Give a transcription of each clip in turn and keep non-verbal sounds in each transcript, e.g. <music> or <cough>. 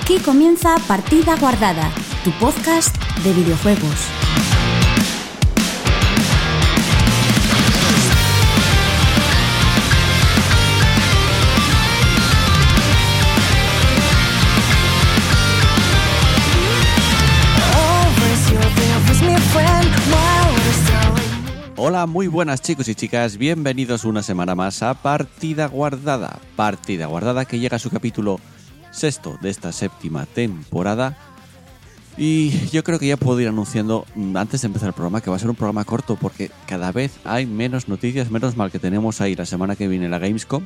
Aquí comienza Partida Guardada, tu podcast de videojuegos. Hola, muy buenas chicos y chicas, bienvenidos una semana más a Partida Guardada. Partida Guardada que llega a su capítulo sexto de esta séptima temporada. Y yo creo que ya puedo ir anunciando mm, antes de empezar el programa que va a ser un programa corto porque cada vez hay menos noticias, menos mal que tenemos ahí la semana que viene la Gamescom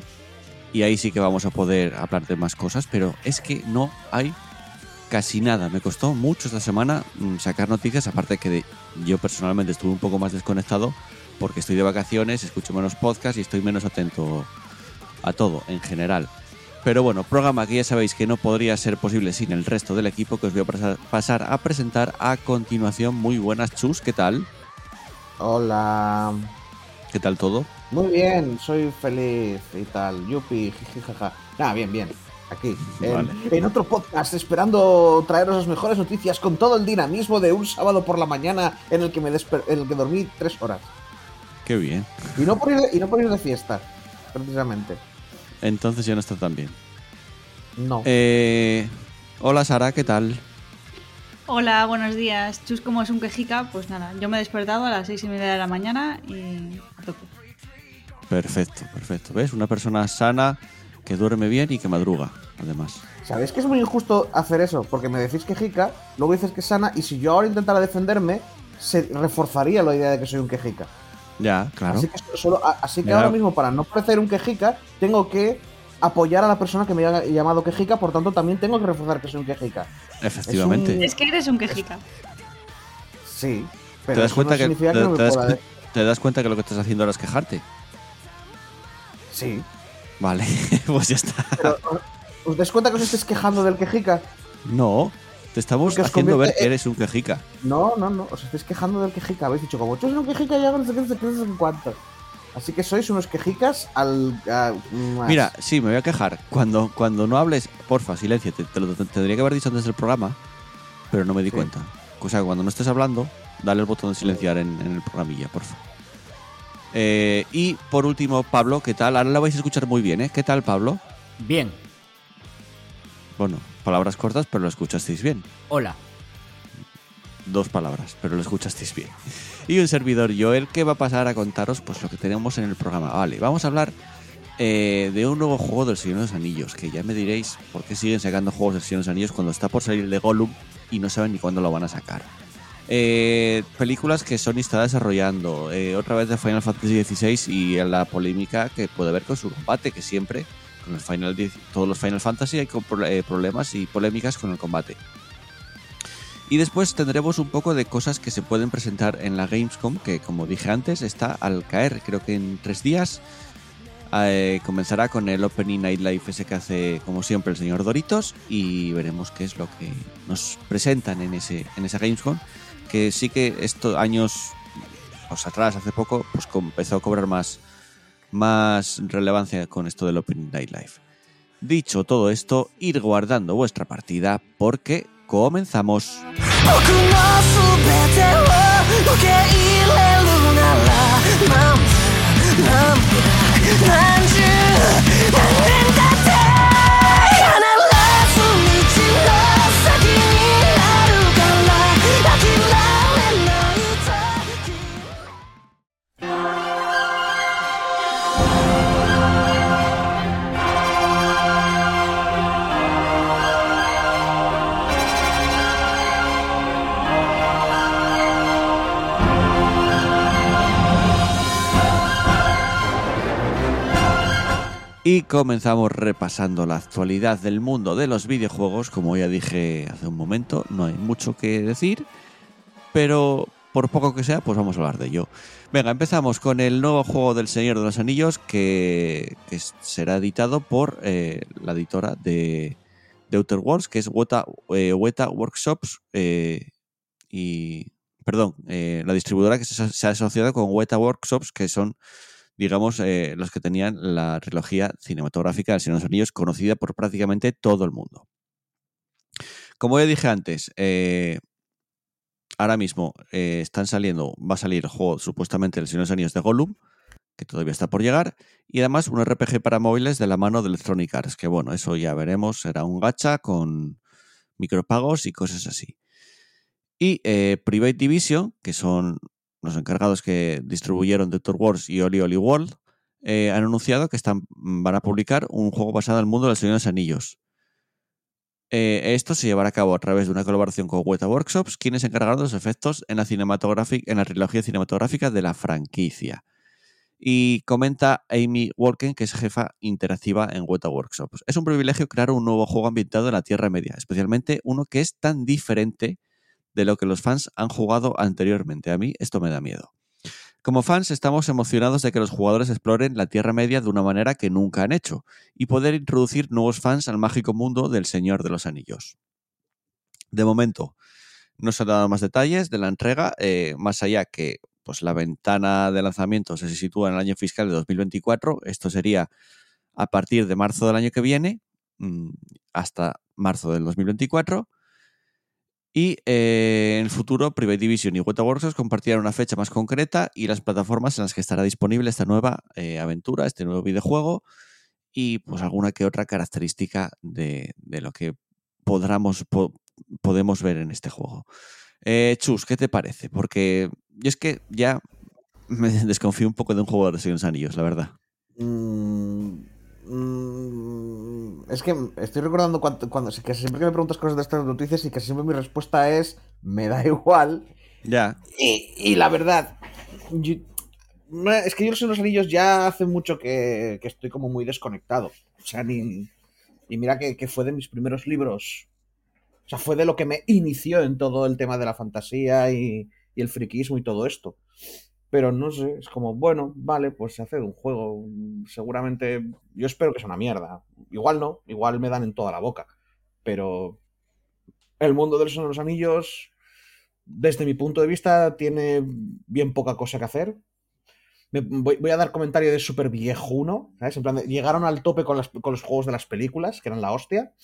y ahí sí que vamos a poder hablar de más cosas, pero es que no hay casi nada. Me costó mucho esta semana mm, sacar noticias, aparte que yo personalmente estuve un poco más desconectado porque estoy de vacaciones, escucho menos podcasts y estoy menos atento a todo en general. Pero bueno, programa que ya sabéis que no podría ser posible sin el resto del equipo que os voy a pasar, a presentar a continuación. Muy buenas, Chus, ¿qué tal? Hola. ¿Qué tal todo? Muy bien, soy feliz y tal. Yupi, jijijaja. Ah, bien, bien. Aquí, en, Vale. en otro podcast, esperando traeros las mejores noticias con todo el dinamismo de un sábado por la mañana en el que me en el que dormí tres horas. Qué bien. Y no por ir de, y no por ir de fiesta, precisamente. Entonces ya no está tan bien. No. Eh, hola, Sara, ¿qué tal? Hola, buenos días. Chus, como es un quejica, pues nada, yo me he despertado a las seis y media de la mañana y a tope. Perfecto, perfecto. ¿Ves? Una persona sana que duerme bien y que madruga, además. ¿Sabéis que es muy injusto hacer eso? Porque me decís que jica, luego dices que es sana, y si yo ahora intentara defenderme, se reforzaría la idea de que soy un quejica. Ya, claro. Así que, solo, a- así que Mira. ahora mismo, para no parecer un quejica, tengo que apoyar a la persona que me ha llamado quejica, por tanto también tengo que reforzar que soy un quejica. Efectivamente. es un- Es que eres un quejica. Sí, pero ¿Te das, eso cuenta no que, significa te, que no me te das, pueda te das cuenta que lo que estás haciendo ahora es quejarte? Sí, Vale, <laughs> pues ya está. pero ¿os- ¿os dais cuenta que os estáis quejando del quejica? No, te estamos haciendo ver que en- eres un quejica. No, no, no, os estáis quejando del quejica. Habéis dicho, como tú eres un quejica, ya no sé qué, no sé qué, no sé cuánto. Así que sois unos quejicas al... a-. Mira, sí, me voy a quejar. Cuando, cuando no hables, porfa, silencio. Te, te lo te- tendría que haber dicho antes del programa, pero no me di Sí. cuenta. O sea, cuando no estés hablando, dale el botón de silenciar en, en el programilla, porfa. Eh, y por último, Pablo, ¿qué tal? Ahora la vais a escuchar muy bien, ¿eh? ¿Qué tal, Pablo? Bien, Bueno, palabras cortas, pero lo escuchasteis bien. hola. Dos palabras, pero lo escuchasteis bien. Y un servidor Joel que va a pasar a contaros pues lo que tenemos en el programa. Vale, vamos a hablar eh, de un nuevo juego del Señor de los Anillos, que ya me diréis por qué siguen sacando juegos del Señor de los Anillos cuando está por salir el de Gollum y no saben ni cuándo lo van a sacar. Eh, películas que Sony está desarrollando, eh, otra vez de Final Fantasy XVI y la polémica que puede haber con su combate, que siempre con el Final 10 todos los Final Fantasy hay eh, problemas y polémicas con el combate. Y después tendremos un poco de cosas que se pueden presentar en la Gamescom, que como dije antes, está al caer. Creo que en tres días eh, comenzará con el Opening Night Live ese que hace, como siempre, el señor Doritos. Y veremos qué es lo que nos presentan en, ese, en esa Gamescom. Que sí que estos años pues, atrás, hace poco, pues empezó a cobrar más, más relevancia con esto del Opening Night Live. Dicho todo esto, ir guardando vuestra partida porque comenzamos. Y comenzamos repasando la actualidad del mundo de los videojuegos. Como ya dije hace un momento, no hay mucho que decir, pero por poco que sea, pues vamos a hablar de ello. Venga, empezamos con el nuevo juego del Señor de los Anillos que, que será editado por eh, la editora de, de Outer Worlds, que es Weta, eh, Weta Workshops eh, y... Perdón, la distribuidora que se, se ha asociado con Weta Workshops, que son digamos, eh, los que tenían la trilogía cinematográfica del Señor de los Anillos, conocida por prácticamente todo el mundo. como ya dije antes, eh, ahora mismo eh, están saliendo, va a salir el juego supuestamente El Señor de los Anillos de Gollum, que todavía está por llegar, y además un RPG para móviles de la mano de Electronic Arts, que bueno, eso ya veremos, será un gacha con micropagos y cosas así. Y Private Division, que son los encargados que distribuyeron Doctor Wars y Oli Oli World, eh, han anunciado que están, van a publicar un juego basado en el mundo del Señor de los Anillos. Eh, esto se llevará a cabo a través de una colaboración con Weta Workshops, quienes encargaron los efectos en la, en la trilogía cinematográfica de la franquicia. Y comenta Amy Walken, que es jefa interactiva en Weta Workshops. Es un privilegio crear un nuevo juego ambientado en la Tierra Media, especialmente uno que es tan diferente de lo que los fans han jugado anteriormente. A mí esto me da miedo. Como fans estamos emocionados de que los jugadores exploren la Tierra Media de una manera que nunca han hecho y poder introducir nuevos fans al mágico mundo del Señor de los Anillos. De momento, no se han dado más detalles de la entrega, eh, más allá que pues, la ventana de lanzamiento se sitúa en el año fiscal de 2024. Esto sería a partir de marzo del año que viene mm, hasta marzo del 2024. Y eh, en el futuro, Private Division y Weta Workshops compartirán una fecha más concreta y las plataformas en las que estará disponible esta nueva eh, aventura, este nuevo videojuego y pues alguna que otra característica de, de lo que podamos, po- podemos ver en este juego. Eh, Chus, ¿qué te parece? Porque yo es que ya me <laughs> desconfío un poco de un juego de Señor Anillos, la verdad. Mm, mm, es que estoy recordando cuando, cuando que siempre que me preguntas cosas de estas noticias y que siempre mi respuesta es me da <laughs> igual. Ya, Y, y la verdad, yo- es que yo los anillos ya hace mucho que, que estoy como muy desconectado. O sea, ni. Y mira que, que fue de mis primeros libros. O sea, fue de lo que me inició en todo el tema de la fantasía y, y el friquismo y todo esto. Pero no sé, es como, bueno, vale, pues se hace un juego. Seguramente, yo espero que sea una mierda. Igual no, igual me dan en toda la boca. Pero el mundo de los anillos, desde mi punto de vista, tiene bien poca cosa que hacer. Me- voy, voy a dar comentario de súper viejuno, ¿sabes? En plan, de- llegaron al tope con, las- con los juegos de las películas, que eran la hostia.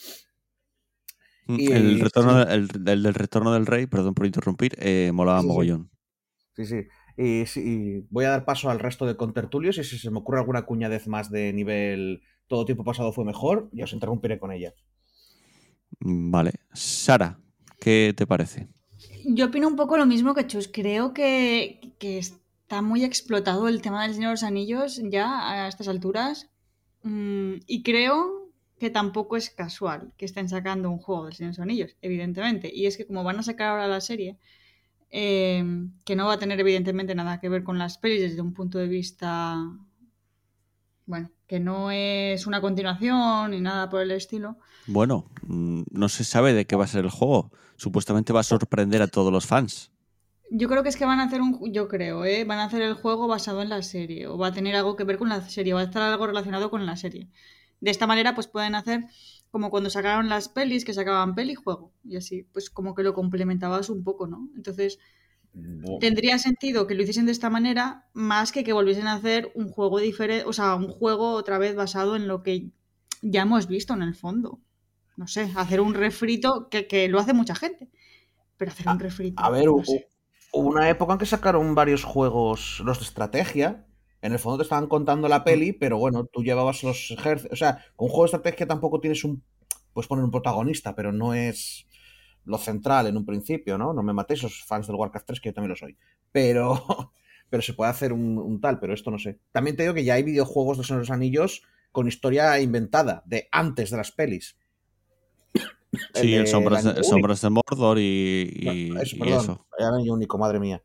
Y- el, retorno, sí. el, el del retorno del rey, perdón por interrumpir, eh, molaba sí. mogollón. Sí, sí. Y, sí, y voy a dar paso al resto de contertulios y si se me ocurre alguna cuñadez más de nivel todo tiempo pasado fue mejor, ya os interrumpiré con ella. Mm, Vale. Sara, ¿qué te parece? Yo opino un poco lo mismo que Chus. Creo que, que está muy explotado el tema del Señor de los Anillos ya a estas alturas. Mm, y creo que tampoco es casual que estén sacando un juego del Señor de los Anillos, evidentemente. Y es que como van a sacar ahora la serie, eh, que no va a tener evidentemente nada que ver con las pelis desde un punto de vista... Bueno, que no es una continuación ni nada por el estilo. Bueno, mm, no se sabe de qué va a ser el juego. Supuestamente va a sorprender a todos los fans. Yo creo que es que van a hacer un, yo creo, ¿eh? van a hacer el juego basado en la serie o va a tener algo que ver con la serie, va a estar algo relacionado con la serie. De esta manera, pues pueden hacer como cuando sacaron las pelis, que sacaban peli juego y así, pues como que lo complementabas un poco, ¿no? Entonces tendría sentido que lo hiciesen de esta manera más que que volviesen a hacer un juego diferente, o sea, un juego otra vez basado en lo que ya hemos visto en el fondo. No sé, hacer un refrito que, que lo hace mucha gente, pero hacer un refrito. A ver, no hu- sé. hubo una época en que sacaron varios juegos, los de estrategia. En el fondo te estaban contando la peli, pero bueno, tú llevabas los ejércitos. O sea, con un juego de estrategia tampoco tienes un. Puedes poner un protagonista, pero no es lo central en un principio, ¿no? No me matéis los fans del Warcraft 3, que yo también lo soy. Pero. <laughs> Pero se puede hacer un, un tal, pero esto no sé. También te digo que ya hay videojuegos de Señor de los Anillos con historia inventada, de antes de las pelis. Sí, el, Sombras, de. Sombras de Mordor y, y- No, eso, y perdón. eso. Era año único, madre mía.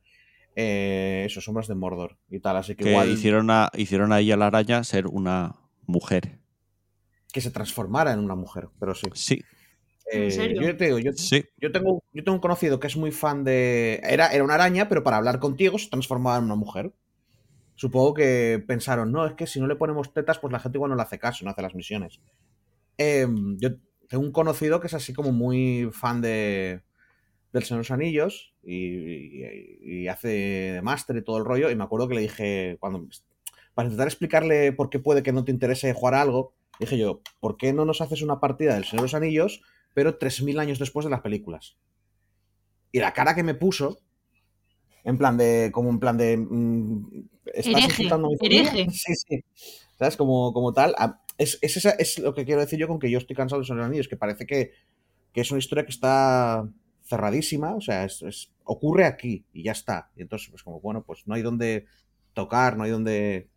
Eh, eso, sombras de Mordor y tal. Así que, Que igual hicieron, a, hicieron ahí a la araña ser una mujer. que se transformara en una mujer, pero sí. Sí, ¿En Eh, serio? Yo te digo, yo, sí. yo tengo, yo tengo un conocido que es muy fan de. Era, era una araña, pero para hablar contigo se transformaba en una mujer. Supongo que pensaron, no, es que si no le ponemos tetas, pues la gente igual no le hace caso, no hace las misiones. Eh, yo tengo un conocido que es así como muy fan de del Señor de los Anillos y, y- y hace de máster y todo el rollo. Y me acuerdo que le dije, cuando para intentar explicarle por qué puede que no te interese jugar a algo, dije yo, ¿por qué no nos haces una partida del Señor de los Anillos pero 3.000 años después de las películas. Y la cara que me puso, en plan de, como en plan de... mm, ¿estás Hereje, mi hereje. Sí, sí. ¿Sabes? Como, como tal. Es, es, esa- es lo que quiero decir yo con que yo estoy cansado de Señor de los Anillos, que parece que, que es una historia que está cerradísima, o sea, es, es- ocurre aquí y ya está. Y entonces, pues como, bueno, pues no hay donde tocar, no hay donde...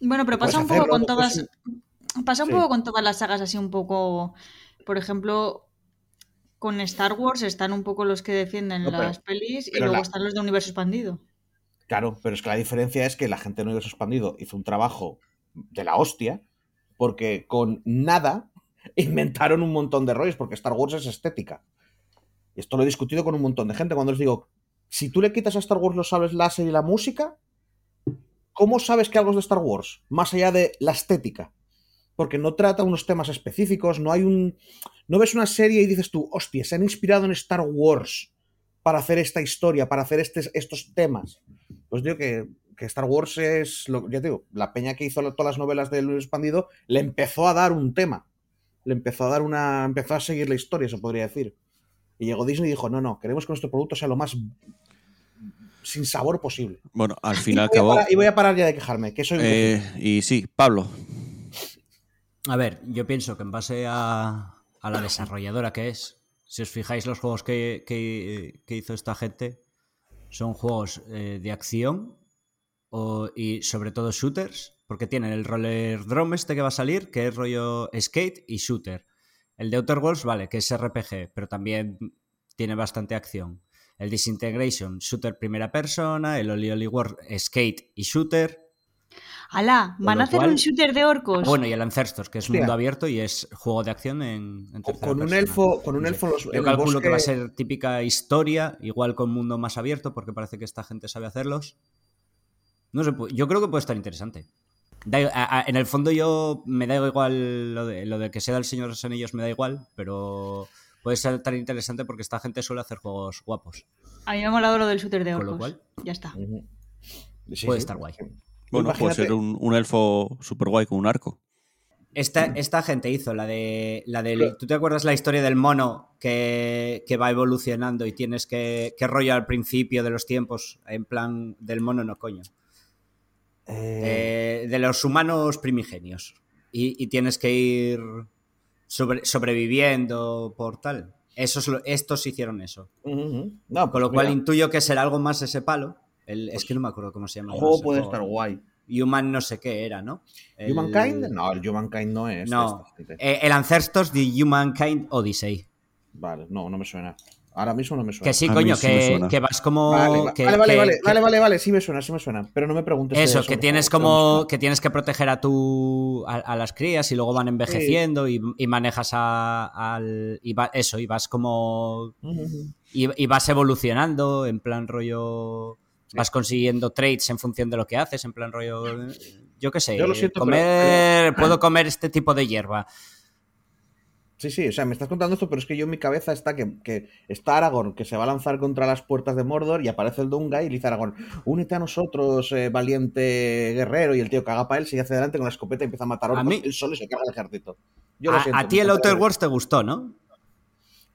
Bueno, pero pasa un poco hacerlo, con no todas. puedes- Pasa un Sí. poco con todas las sagas así un poco. Por ejemplo, con Star Wars están un poco los que defienden No, pero- las pelis y luego la- están los de universo expandido. Claro, pero es que la diferencia es que la gente de Universo Expandido hizo un trabajo de la hostia, porque con nada <laughs> inventaron un montón de rollos, porque Star Wars es estética. Esto lo he discutido con un montón de gente cuando les digo, si tú le quitas a Star Wars los sables láser y la música, ¿cómo sabes que algo es de Star Wars? Más allá de la estética. Porque no trata unos temas específicos, no hay un... No ves una serie y dices tú, hostia, se han inspirado en Star Wars para hacer esta historia, para hacer este- estos temas. Pues digo que, que Star Wars es, lo, ya digo, la peña que hizo todas las novelas del universo expandido le empezó a dar un tema. Le empezó a dar una. empezó a seguir la historia, se podría decir. Y llegó Disney y dijo: No, no, queremos que nuestro producto sea lo más sin sabor posible. Bueno, al Y fin y voy, a cabo. parar, y voy a parar ya de quejarme, que soy eh, y sí, Pablo. A ver, yo pienso que en base a, a la desarrolladora que es, si os fijáis los juegos que, que- que hizo esta gente, son juegos eh, de acción o- y sobre todo shooters, porque tienen el roller drone este que va a salir, que es rollo skate y shooter. El de Outer Worlds, vale, que es RPG, pero también tiene bastante acción. El Disintegration, shooter primera persona, el Oli Oli World, skate y shooter. ¡Hala! Con ¿Van a hacer cual- un shooter de orcos? Bueno, y el Ancestors, que es Hostia. mundo abierto y es juego de acción en, en tercera Con un persona. elfo, con un No elfo los- Yo calculo que va a ser típica historia, igual con mundo más abierto, porque parece que esta gente sabe hacerlos. No sé, yo creo que puede estar interesante. Da i- a- a- en el fondo yo me da igual lo de, lo de que sea del Señor de los Anillos, me da igual, pero puede ser tan interesante porque esta gente suele hacer juegos guapos. A mí me ha molado lo del shooter de Con orcos. lo cual- Ya está. Sí, Puede sí. estar guay. Bueno, puede ser un, un elfo super guay con un arco. Esta, esta gente hizo la de. La del, ¿Tú te acuerdas la historia del mono que, que va evolucionando y tienes que. que rollo al principio de los tiempos? En plan, del mono no coño. Eh, Eh, de los humanos primigenios. Y, y tienes que ir sobre- sobreviviendo por tal. Esos, estos hicieron eso. No, Con lo pues cual intuyo que será algo más ese palo. El- es que no me acuerdo cómo se llama. el juego puede juego. estar guay. Human no sé qué era, ¿no? El- ¿Humankind? No, el Humankind no es. No. Eh, el Ancestors de Humankind Odyssey. Vale, no, no me suena. Ahora mismo no me suena. Que sí, coño, sí que, vas como. Vale, que- vale, vale, que- vale, que- vale, vale, vale, sí me suena, sí me suena, pero no me preguntes. Eso, de que tienes no como. que tienes que proteger a tu. a, a las crías y luego van envejeciendo y, y manejas a, al. Y va, eso, y vas como. Y, y vas evolucionando en plan rollo. Vas consiguiendo traits en función de lo que haces, en plan rollo. Yo qué sé, Yo lo siento, comer. pero- Puedo comer este tipo de hierba. Sí, sí, o sea, me estás contando esto, pero es que yo en mi cabeza está que, que está Aragorn, que se va a lanzar contra las puertas de Mordor y aparece el Dunga y le dice a Aragorn, únete a nosotros, eh, valiente guerrero, y el tío caga para él, sigue hacia adelante con la escopeta y empieza a matar A mí- él solo y se carga el ejército. Yo lo A, siento, a ti el Outer Worlds te gustó, ¿no?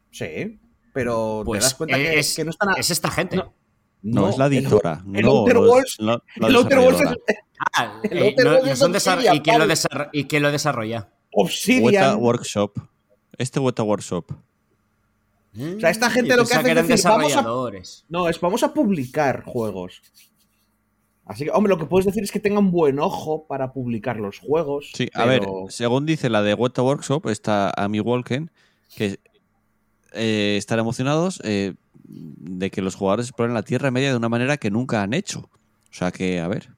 Sí, pero Pues te das cuenta que, es, que no están... a- es esta gente. No. No, es la el- editora. el no, Outer Worlds- el Outer Worlds es <laughs> Ah, El eh, Outer no- Worlds no es son Obsidian, desar- ¿y, quién lo Pablo. desar- ¿Y quién lo desarrolla? Obsidian. Weta Workshop. Este Weta Workshop. O sea, esta gente Yo lo que hace es eran decir, vamos a-. No, es vamos a publicar juegos. Así que, hombre, lo que puedes decir es que tengan buen ojo para publicar los juegos. Sí, a ver, según dice la de Weta Workshop, está Amy Walken, que eh, están emocionados eh, de que los jugadores exploren la Tierra Media de una manera que nunca han hecho. O sea que, a ver.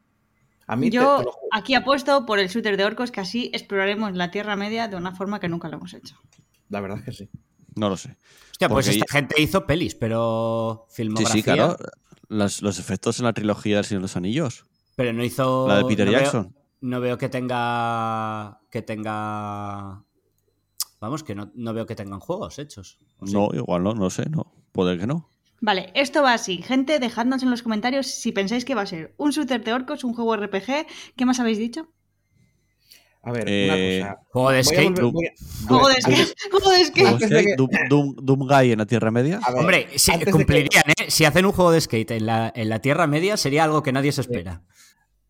A mí Yo te aquí apuesto por el shooter de orcos que así exploraremos la Tierra Media de una forma que nunca lo hemos hecho. La verdad es que sí. No lo sé. Hostia, pues Porque- esta gente hizo pelis, pero Sí, filmografía. sí, claro. Los, los efectos en la trilogía del Señor de los Anillos. Pero no hizo. La de Peter no veo- Jackson. no veo que tenga. Que tenga. Vamos, que no, no veo que tengan juegos hechos. ¿O sí? No, igual no, no sé, no. Puede que no. Vale, esto va así. Gente, dejadnos en los comentarios si pensáis que va a ser un shooter de orcos, un juego RPG. ¿Qué más habéis dicho? A ver, Eh, una cosa. Juego de skate. Juego de skate. Juego de skate. Doom, Guy en la Tierra Media. ver, Hombre, sí, que- cumplirían, ¿eh? Si hacen un juego de skate en la, en la Tierra Media sería algo que nadie se espera.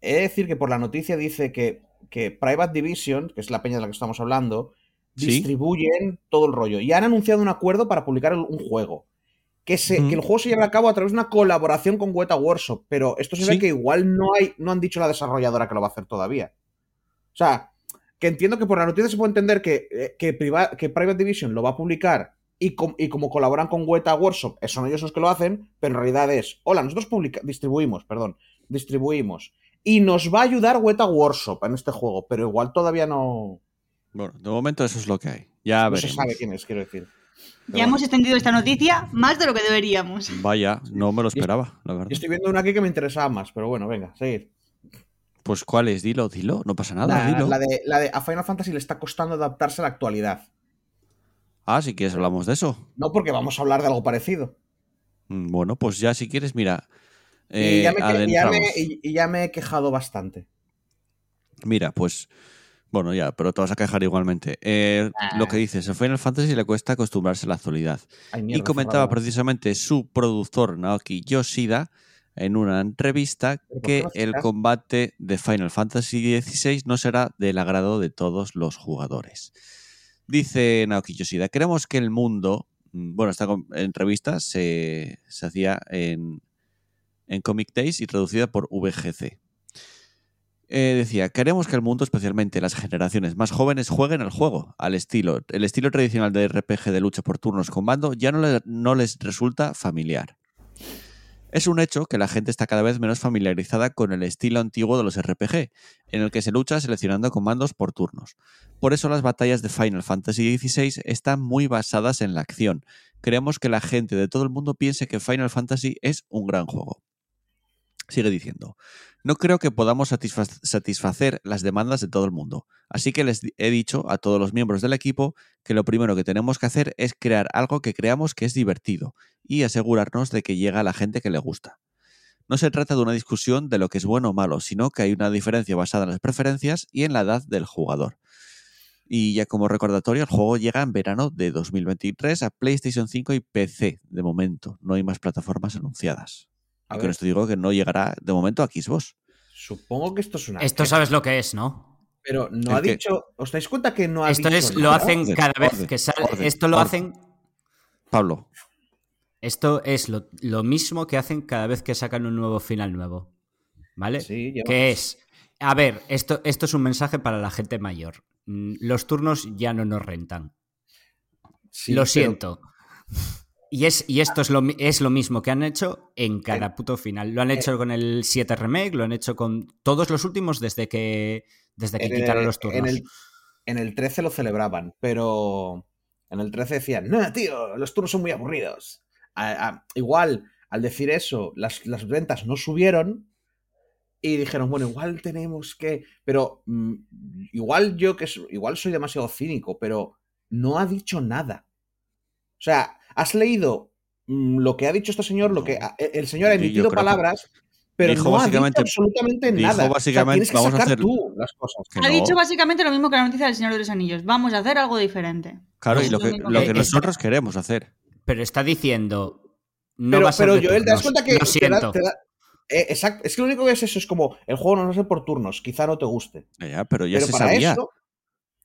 He de decir que por la noticia dice que, que Private Division, que es la peña de la que estamos hablando, Sí. distribuyen todo el rollo. Y han anunciado un acuerdo para publicar un juego. Que, se, que el juego se lleva a cabo a través de una colaboración con Weta Workshop. Pero esto se ve Sí. que igual no hay, no han dicho la desarrolladora que lo va a hacer todavía. O sea, que entiendo que por la noticia se puede entender que, eh, que, Priva- que Private Division lo va a publicar y, com- y como colaboran con Weta Workshop, eh, son ellos los que lo hacen, pero en realidad es, hola, nosotros publica- distribuimos, perdón, distribuimos. Y nos va a ayudar Weta Workshop en este juego, pero igual todavía no, Bueno, de momento eso es lo que hay. Ya no se veremos. sabe quién es, quiero decir. Pero Ya bueno. hemos extendido esta noticia más de lo que deberíamos. Vaya, no me lo esperaba, la verdad. Yo estoy viendo una aquí que me interesaba más, pero bueno, venga, seguir. Pues ¿cuál es? Dilo, dilo, no pasa nada, La, dilo. la de, la de a Final Fantasy le está costando adaptarse a la actualidad. Ah, si quieres hablamos de eso. No porque vamos a hablar de algo parecido. Mm, Bueno, pues ya si quieres, mira. y, eh, ya me, que- ya adentramos. me- y- ya me he quejado bastante. Mira, pues. Bueno, ya, pero te vas a quejar igualmente. Eh, Ah. Lo que dices, a Final Fantasy le cuesta acostumbrarse a la actualidad. Ay, Y comentaba precisamente su productor Naoki Yoshida en una entrevista ¿Pero por qué que el combate de Final Fantasy XVI no será del agrado de todos los jugadores. Dice Naoki Yoshida, queremos que el mundo, mm, bueno, esta entrevista se, se hacía en, en Comic Days y traducida por VGC. Eh, decía, queremos que el mundo, especialmente las generaciones más jóvenes, jueguen al juego, al estilo. El estilo tradicional de RPG de lucha por turnos con mando ya no, le- no les resulta familiar. Es un hecho que la gente está cada vez menos familiarizada con el estilo antiguo de los RPG, en el que se lucha seleccionando comandos por turnos. Por eso las batallas de Final Fantasy XVI están muy basadas en la acción. Queremos que la gente de todo el mundo piense que Final Fantasy es un gran juego. Sigue diciendo, no creo que podamos satisfa- satisfacer las demandas de todo el mundo, así que les he dicho a todos los miembros del equipo que lo primero que tenemos que hacer es crear algo que creamos que es divertido y asegurarnos de que llega a la gente que le gusta. No se trata de una discusión de lo que es bueno o malo, sino que hay una diferencia basada en las preferencias y en la edad del jugador. Y ya como recordatorio, el juego llega en verano de 2023 a PlayStation 5 y PC, de momento. No hay más plataformas anunciadas. A Y ver. con esto digo que no llegará de momento a Xbox. Supongo que esto es una. Esto sabes lo que es, ¿no? Pero no ¿El ha dicho. ¿Os dais cuenta que no ha Esto dicho es, lo nada? hacen Orden, cada vez orden, que sale. orden, Esto lo orden. hacen. Pablo, Esto es lo, lo mismo que hacen cada vez que sacan un nuevo final nuevo. ¿Vale? Sí, lleva- que es. A ver, esto, esto es un mensaje para la gente mayor. Mm, Los turnos ya no nos rentan. sí, lo pero- siento. Y, es, y esto es lo, es lo mismo que han hecho en cada puto final. Lo han Eh. hecho con el 7 Remake, lo han hecho con todos los últimos desde que, desde que en el- quitaron los turnos. En el, en el 13 lo celebraban, pero en el 13 decían, no, tío, los turnos son muy aburridos. A- a- igual, al decir eso, las, las ventas no subieron y dijeron, bueno, igual tenemos que... Pero mm, igual yo que igual soy demasiado cínico, pero no ha dicho nada. O sea, has leído mm, lo que ha dicho este señor, lo que ha- el señor ha emitido palabras, pero dijo no ha dicho básicamente- absolutamente dijo nada. O sea, básicamente, tienes que vamos a sacar hacer- tú las cosas. que Ha no. dicho básicamente lo mismo que la noticia del Señor de los Anillos. Vamos a hacer algo diferente. Claro, y lo lo que, mismo lo que- que nosotros queremos hacer. Pero está diciendo. No pero, va a ser pero Joel, te das cuenta que Lo te da- siento. te da- eh, exacto, es que lo único que es eso es como el juego no va a ser por turnos, quizá no te guste. Ya, pero ya pero se para sabía. eso,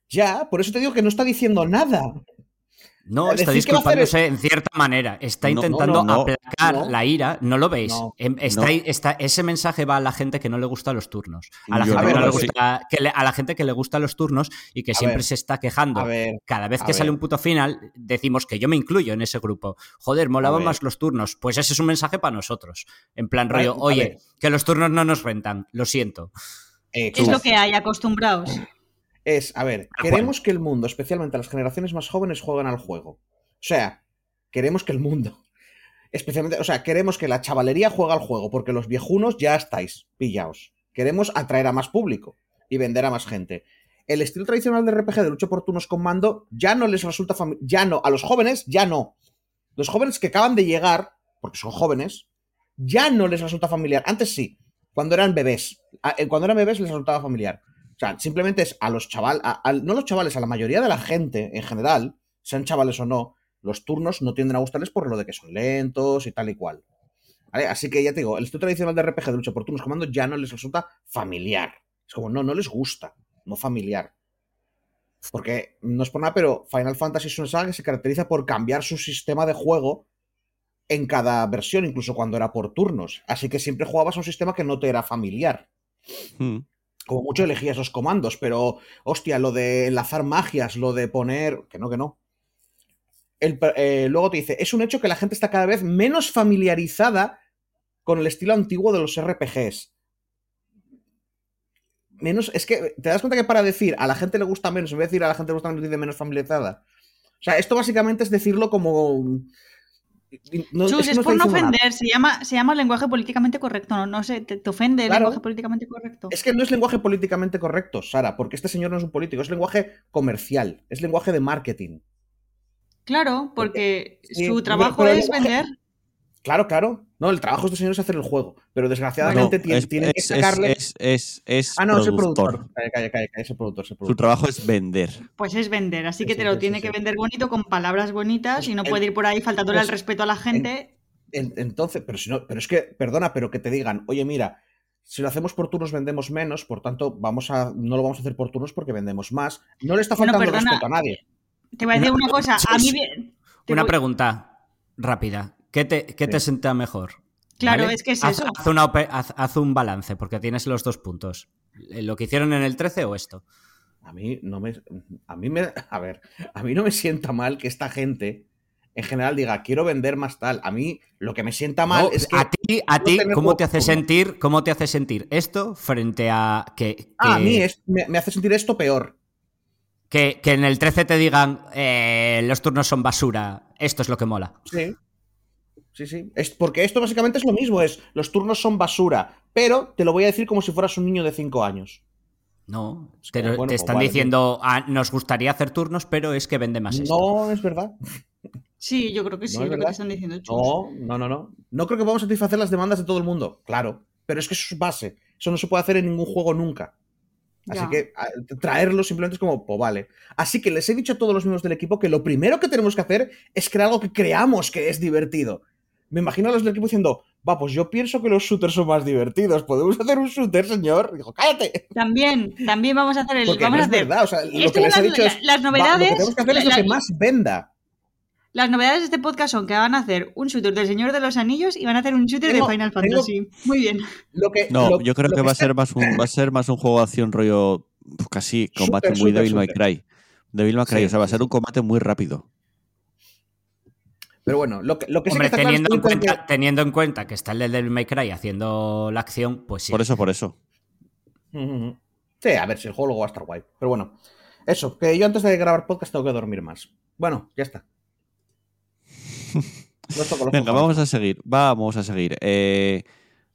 ya, por eso te digo que no está diciendo nada. No, está disculpándose en cierta manera. Está no, intentando no, no. aplacar No. la ira. ¿No lo veis? No. Em, está- No. está- ese mensaje va a la gente que no le gustan los turnos. A la, gente, no que le gusta, que le- a la gente que le gustan los turnos y que A siempre ver, se está quejando. Ver, Cada vez que sale un puto final, decimos que yo me incluyo en ese grupo. Joder, molaban ver. más los turnos. Pues ese es un mensaje para nosotros. En plan rollo, oye, que los turnos no nos rentan. Lo siento. eh, Es lo que hay, acostumbrados. Es, a ver, queremos que el mundo, especialmente las generaciones más jóvenes, jueguen al juego. O sea, queremos que el mundo, <laughs> especialmente, o sea, queremos que la chavalería juegue al juego, porque los viejunos ya estáis pillaos. Queremos atraer a más público y vender a más gente. El estilo tradicional de RPG de lucha por turnos con mando ya no les resulta familiar. Ya no, a los jóvenes ya no. Los jóvenes que acaban de llegar, porque son jóvenes, ya no les resulta familiar. Antes sí, cuando eran bebés. Eh, Cuando eran bebés les resultaba familiar. O sea, simplemente es a los chavales, no a los chavales, a la mayoría de la gente en general, sean chavales o no, los turnos no tienden a gustarles por lo de que son lentos y tal y cual. Así que ya te digo, el estilo tradicional de RPG de lucha por turnos comandos ya no les resulta familiar. Es como, no, no les gusta, no familiar. Porque no es por nada, pero Final Fantasy es una saga que se caracteriza por cambiar su sistema de juego en cada versión, incluso cuando era por turnos. Así que siempre jugabas un sistema que no te era familiar. Hmm. Como mucho elegías los comandos, pero hostia, lo de enlazar magias, lo de poner. Que no, que no. El, eh, luego te dice: es un hecho que la gente está cada vez menos familiarizada con el estilo antiguo de los RPGs. Menos. Es que te das cuenta que para decir a la gente le gusta menos, en vez de decir a la gente le gusta menos, dice menos familiarizada. O sea, esto básicamente es decirlo como no, Chus, es, no por no ofender, se llama, se llama lenguaje políticamente correcto, no, no sé, te, ofende el lenguaje políticamente correcto. Es que no es lenguaje políticamente correcto, Sara, porque este señor no es un político, es lenguaje comercial, es lenguaje de marketing. Claro, porque, su trabajo es vender. Claro, claro. No, el trabajo de este señor es hacer el juego, pero desgraciadamente tiene, que sacarle. Es, es, ah, no, es el productor. Es el productor, Su trabajo es vender. Pues es vender, así que te lo tiene que vender bonito con palabras bonitas y no puede ir por ahí faltándole el respeto a la gente. entonces, pero si no, pero es que, perdona, pero que te digan, oye, mira, si lo hacemos por turnos vendemos menos, por tanto, vamos a, no lo vamos a hacer por turnos porque vendemos más. No le está faltando respeto a nadie. Te voy a decir una cosa, a <laughs> mí Una pregunta rápida. ¿Qué te, qué sienta mejor? Claro, es que es haz, eso. Haz, un balance, porque tienes los dos puntos. ¿Lo que hicieron en el 13 o esto? A mí no me. A mí me. <laughs> A ver, a mí no me sienta mal que esta gente en general diga, quiero vender más tal. A mí lo que me sienta mal es que. A ti, a ti ¿cómo te hace sentir? ¿Cómo te hace sentir esto frente a que. Ah, a mí me, hace sentir esto peor. Que, en el 13 te digan eh, los turnos son basura. Esto es lo que mola. Sí. Sí, sí. Es porque esto básicamente es lo mismo, es los turnos son basura, pero te lo voy a decir como si fueras un niño de 5 años. No, pero te pues están diciendo, ah, nos gustaría hacer turnos, pero es que vende más esto. No, es verdad. Sí, yo creo que sí, lo que te están diciendo. No, no, no, no. No creo que podamos satisfacer las demandas de todo el mundo, claro. Pero es que eso es base. Eso no se puede hacer en ningún juego nunca. Así que traerlo simplemente es como, pues vale. Así que les he dicho a todos los miembros del equipo que lo primero que tenemos que hacer es crear algo que creamos que es divertido me imagino a los del equipo diciendo, va, pues yo pienso que los shooters son más divertidos. ¿Podemos hacer un shooter, señor? Dijo, cállate. También, también vamos a hacer el. Porque vamos no a hacer. es verdad. O sea, lo que les he dicho es. Las novedades. lo que tenemos que hacer es lo que más venda. Las novedades de este podcast son que van a hacer un shooter del Señor de los Anillos y van a hacer un shooter de Final Fantasy. Muy bien. Lo que, no, yo creo que, va, a ser más un, va a ser más un juego de acción rollo pues, casi combate muy Devil May Cry. Devil May Cry, o sea, va a ser un combate muy rápido. Pero bueno, lo que, lo que Hombre, que teniendo, en cuenta, teniendo en cuenta que está el del Devil May Cry haciendo la acción, pues sí. Por eso, por eso. Sí, a ver si el juego luego va a estar guay. Pero bueno, eso, que yo antes de grabar podcast tengo que dormir más. Bueno, ya está. <laughs> Venga, vamos a seguir. Vamos a seguir. Eh,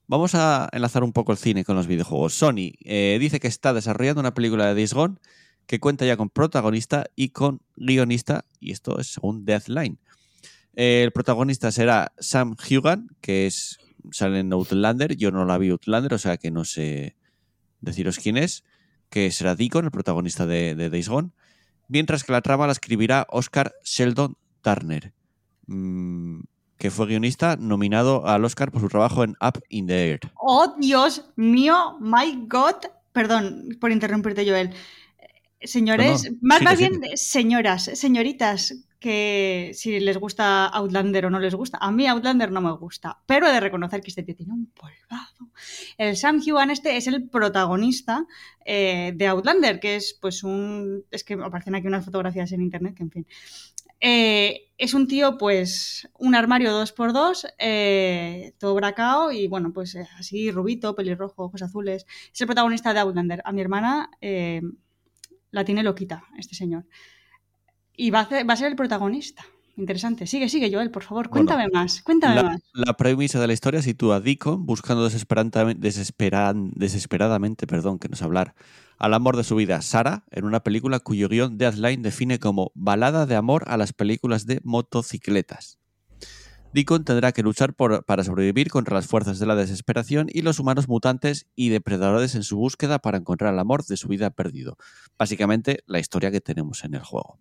vamos a enlazar un poco el cine con los videojuegos. Sony eh, dice que está desarrollando una película de Days Gone que cuenta ya con protagonista y con guionista, y esto es según Deathline. El protagonista será Sam Hugan, que es sale en Outlander. Yo no la vi Outlander, o sea que no sé deciros quién es. Que será Deacon, el protagonista de, Days Gone. Mientras que la trama la escribirá Oscar Sheldon Turner, mm, que fue guionista nominado al Oscar por su trabajo en Up in the Air. ¡Oh, Dios mío! ¡My God! Perdón por interrumpirte, Joel. Señores, más, bien señoras, señoritas, que si les gusta Outlander o no les gusta. A mí Outlander no me gusta, pero he de reconocer que este tío tiene un polvado. El Sam Heughan este es el protagonista eh, de Outlander, que es pues un... Es que aparecen aquí unas fotografías en internet, que en fin... Eh, es un tío, pues, un armario 2x2, eh, todo bracao y bueno, pues así, rubito, pelirrojo, ojos azules. Es el protagonista de Outlander. A mi hermana la tiene loquita, este señor. Y va a, va a ser el protagonista. Interesante. Sigue, sigue, Joel, por favor. Cuéntame más. Cuéntame la, más. La premisa de la historia sitúa a Deacon buscando desesperadamente, perdón, que no sé hablar, al amor de su vida, Sara, en una película cuyo guion Deadline define como balada de amor a las películas de motocicletas. Deacon tendrá que luchar por- para sobrevivir contra las fuerzas de la desesperación y los humanos mutantes y depredadores en su búsqueda para encontrar el amor de su vida perdido. Básicamente, la historia que tenemos en el juego.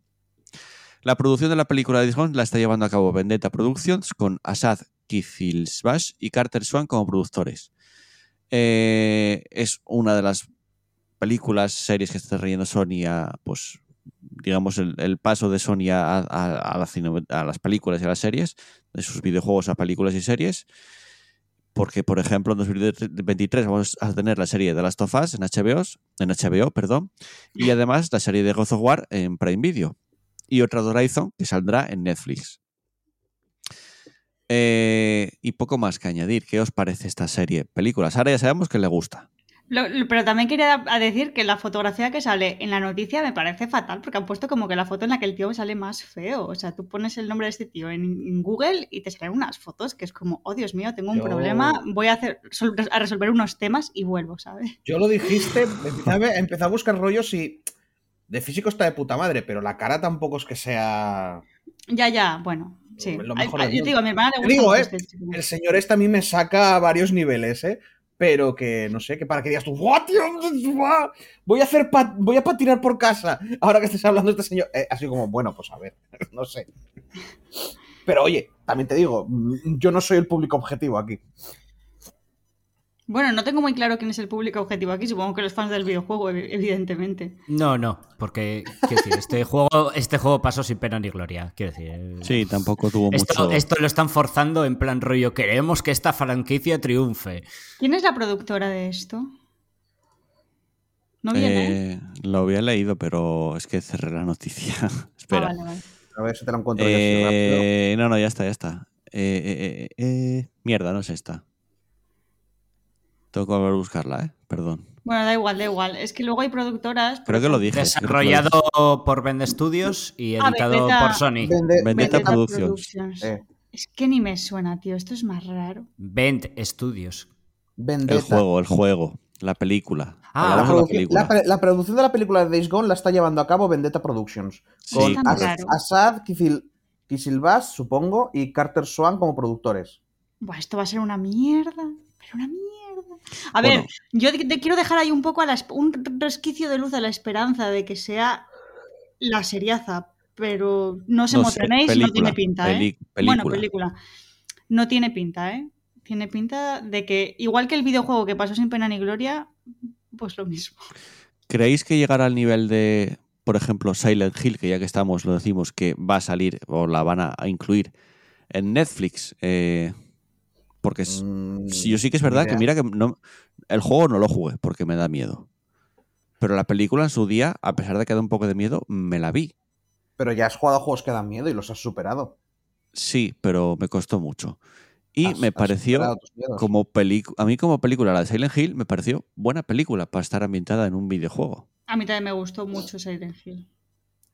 La producción de la película de Gone la está llevando a cabo Vendetta Productions con Asad Kizilsbash y Carter Swan como productores. Eh, es una de las películas, series que está trayendo Sony a, pues, digamos, el, el paso de Sony a, a- a la cine- a las películas y a las series, de sus videojuegos a películas y series. Porque, por ejemplo, en 2023 vamos a tener la serie de Last of Us en HBO, en HBO, perdón, y además la serie de God of War en Prime Video. Y otra de Horizon que saldrá en Netflix. Eh, y poco más que añadir. ¿Qué os parece esta serie? Películas. Ahora ya sabemos que le gusta. Lo- lo- pero también quería a decir que la fotografía que sale en la noticia me parece fatal porque han puesto como que la foto en la que el tío sale más feo. O sea, tú pones el nombre de este tío en, en Google y te salen unas fotos que es como, oh Dios mío, tengo un Yo- problema, voy a, hacer, a resolver unos temas y vuelvo, ¿sabes? Yo lo dijiste, empecé a, ver- empecé a buscar rollos y de físico está de puta madre, pero la cara tampoco es que sea... Ya, ya, bueno, sí. Lo mejor ay, yo digo, a mi hermana le Te gusta digo, mucho eh, este. El señor este a mí me saca a varios niveles, ¿eh? Pero que, no sé, que para que digas tú, "Buah, tío, buah, voy a hacer voy a patinar por casa, ahora que estés hablando de este señor. Eh, así como, bueno, pues a ver, <laughs> no sé. Pero oye, también te digo, mm, yo no soy el público objetivo aquí. Bueno, no tengo muy claro quién es el público objetivo aquí, supongo que los fans del videojuego, ev- evidentemente. No, no, porque quiero decir, este <laughs> juego, este juego pasó sin pena ni gloria. Quiero decir. eh, Sí, tampoco tuvo Esto, mucho. esto lo están forzando en plan rollo. Queremos que esta franquicia triunfe. ¿Quién es la productora de esto? No viene. ¿eh? Eh, lo había leído, pero es que cerré la noticia. <laughs> Ah, Espera. vale, vale. A ver si te lo encuentro yo así rápido. Eh, no, no, ya está, ya está. Eh, eh, eh, eh, mierda, no es esta. Tengo que volver a buscarla, ¿eh? Perdón. Bueno, da igual, da igual. Es que luego hay productoras. Creo que lo dije. lo Desarrollado por Bend Studios y Ah, editado por Sony. Vende- Vendetta Vendetta- Productions. eh, Es que ni me suena, tío. Esto es más raro. Bend Studios. Vendetta. El juego, el juego, la película. Ah, La, producción- película. la pre- la producción de la película de Days Gone la está llevando a cabo Vendetta Productions. Sí, Con Tan As- raro. Asad Kizil, Kizilbash, supongo, y Carter Swan como productores. Buah, esto va a ser una mierda. Pero una mierda. A ver, yo te te quiero dejar ahí un poco a la esp- un resquicio de luz a la esperanza de que sea la seriaza. Pero no os No emocionéis, no película, tiene pinta, ¿eh? peli- Bueno, película. película. No tiene pinta, ¿eh? Tiene pinta de que, igual que el videojuego que pasó sin pena ni gloria, pues lo mismo. ¿Creéis que llegará al nivel de, por ejemplo, Silent Hill, que ya que estamos, lo decimos, que va a salir o la van a incluir en Netflix? Eh, porque es- Mm, sí, yo sí que es verdad idea. que mira que no, el juego no lo jugué porque me da miedo. Pero la película en su día, a pesar de que da un poco de miedo, me la vi. Pero ya has jugado a juegos que dan miedo y los has superado. Sí, pero me costó mucho. Y Has- me pareció como película, a mí como película, la de Silent Hill, me pareció buena película para estar ambientada en un videojuego. A mí también me gustó mucho Silent Hill.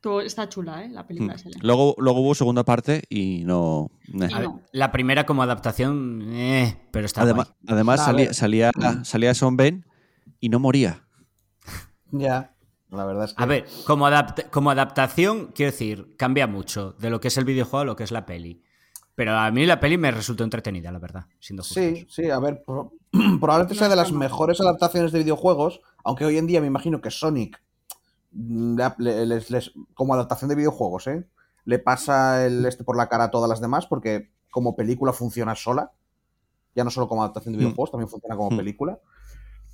Tú- Está chula, ¿eh? La película Mm. Hill. Luego, luego hubo segunda parte y no. ver, la primera como adaptación, eh, pero está Además, guay. además salía, salía, salía Son Ben y no moría. <laughs> Ya, la verdad es que. A ver, como, adapt- como adaptación, quiero decir, cambia mucho de lo que es el videojuego a lo que es la peli. Pero a mí la peli me resultó entretenida, la verdad, siendo justos. Sí, sí, a ver, pro- <clears throat> probablemente sea de las mejores adaptaciones de videojuegos, aunque hoy en día me imagino que Sonic, les- les- como adaptación de videojuegos, ¿eh? le pasa el este por la cara a todas las demás, porque como película funciona sola, ya no solo como adaptación de Mm. videojuegos, también funciona como Mm. película.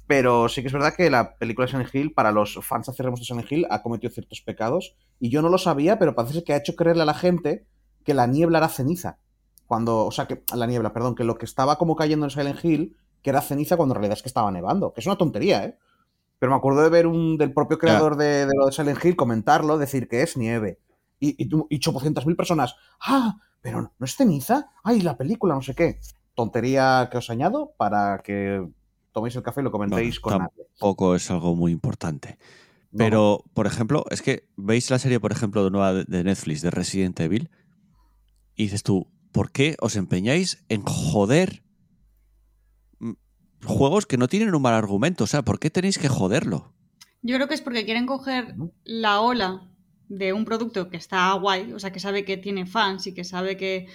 Pero sí que es verdad que la película de Silent Hill, para los fans de Silent Hill, ha cometido ciertos pecados. Y yo no lo sabía, pero parece que ha hecho creerle a la gente que la niebla era ceniza. Cuando, o sea, que la niebla, perdón, que lo que estaba como cayendo en Silent Hill, que era ceniza cuando en realidad es que estaba nevando. Que es una tontería, ¿eh? Pero me acuerdo de ver un del propio creador de, de lo de Silent Hill comentarlo, decir que es nieve. Y, y, y 800.000 personas, ah, pero no, ¿no es ceniza? Ay, la película, no sé qué. Tontería que os añado para que toméis el café y lo comentéis Bueno, con nadie. Tampoco es algo muy importante. No, Pero, por ejemplo, es que veis la serie, por ejemplo, de nueva de- Netflix de Resident Evil y dices tú, ¿por qué os empeñáis en joder juegos que no tienen un mal argumento? O sea, ¿por qué tenéis que joderlo? Yo creo que es porque quieren coger la ola de un producto que está guay, o sea, que sabe que tiene fans y que sabe que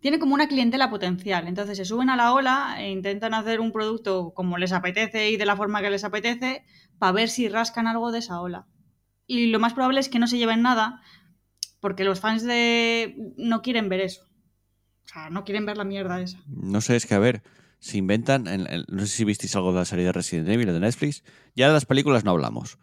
tiene como una clientela potencial. Entonces se suben a la ola e intentan hacer un producto como les apetece y de la forma que les apetece para ver si rascan algo de esa ola. Y lo más probable es que no se lleven nada porque los fans de no quieren ver eso. O sea, no quieren ver la mierda esa. No sé, es que a ver, se inventan. en- en- no sé si visteis algo de la serie de Resident Evil de Netflix. Ya de las películas no hablamos.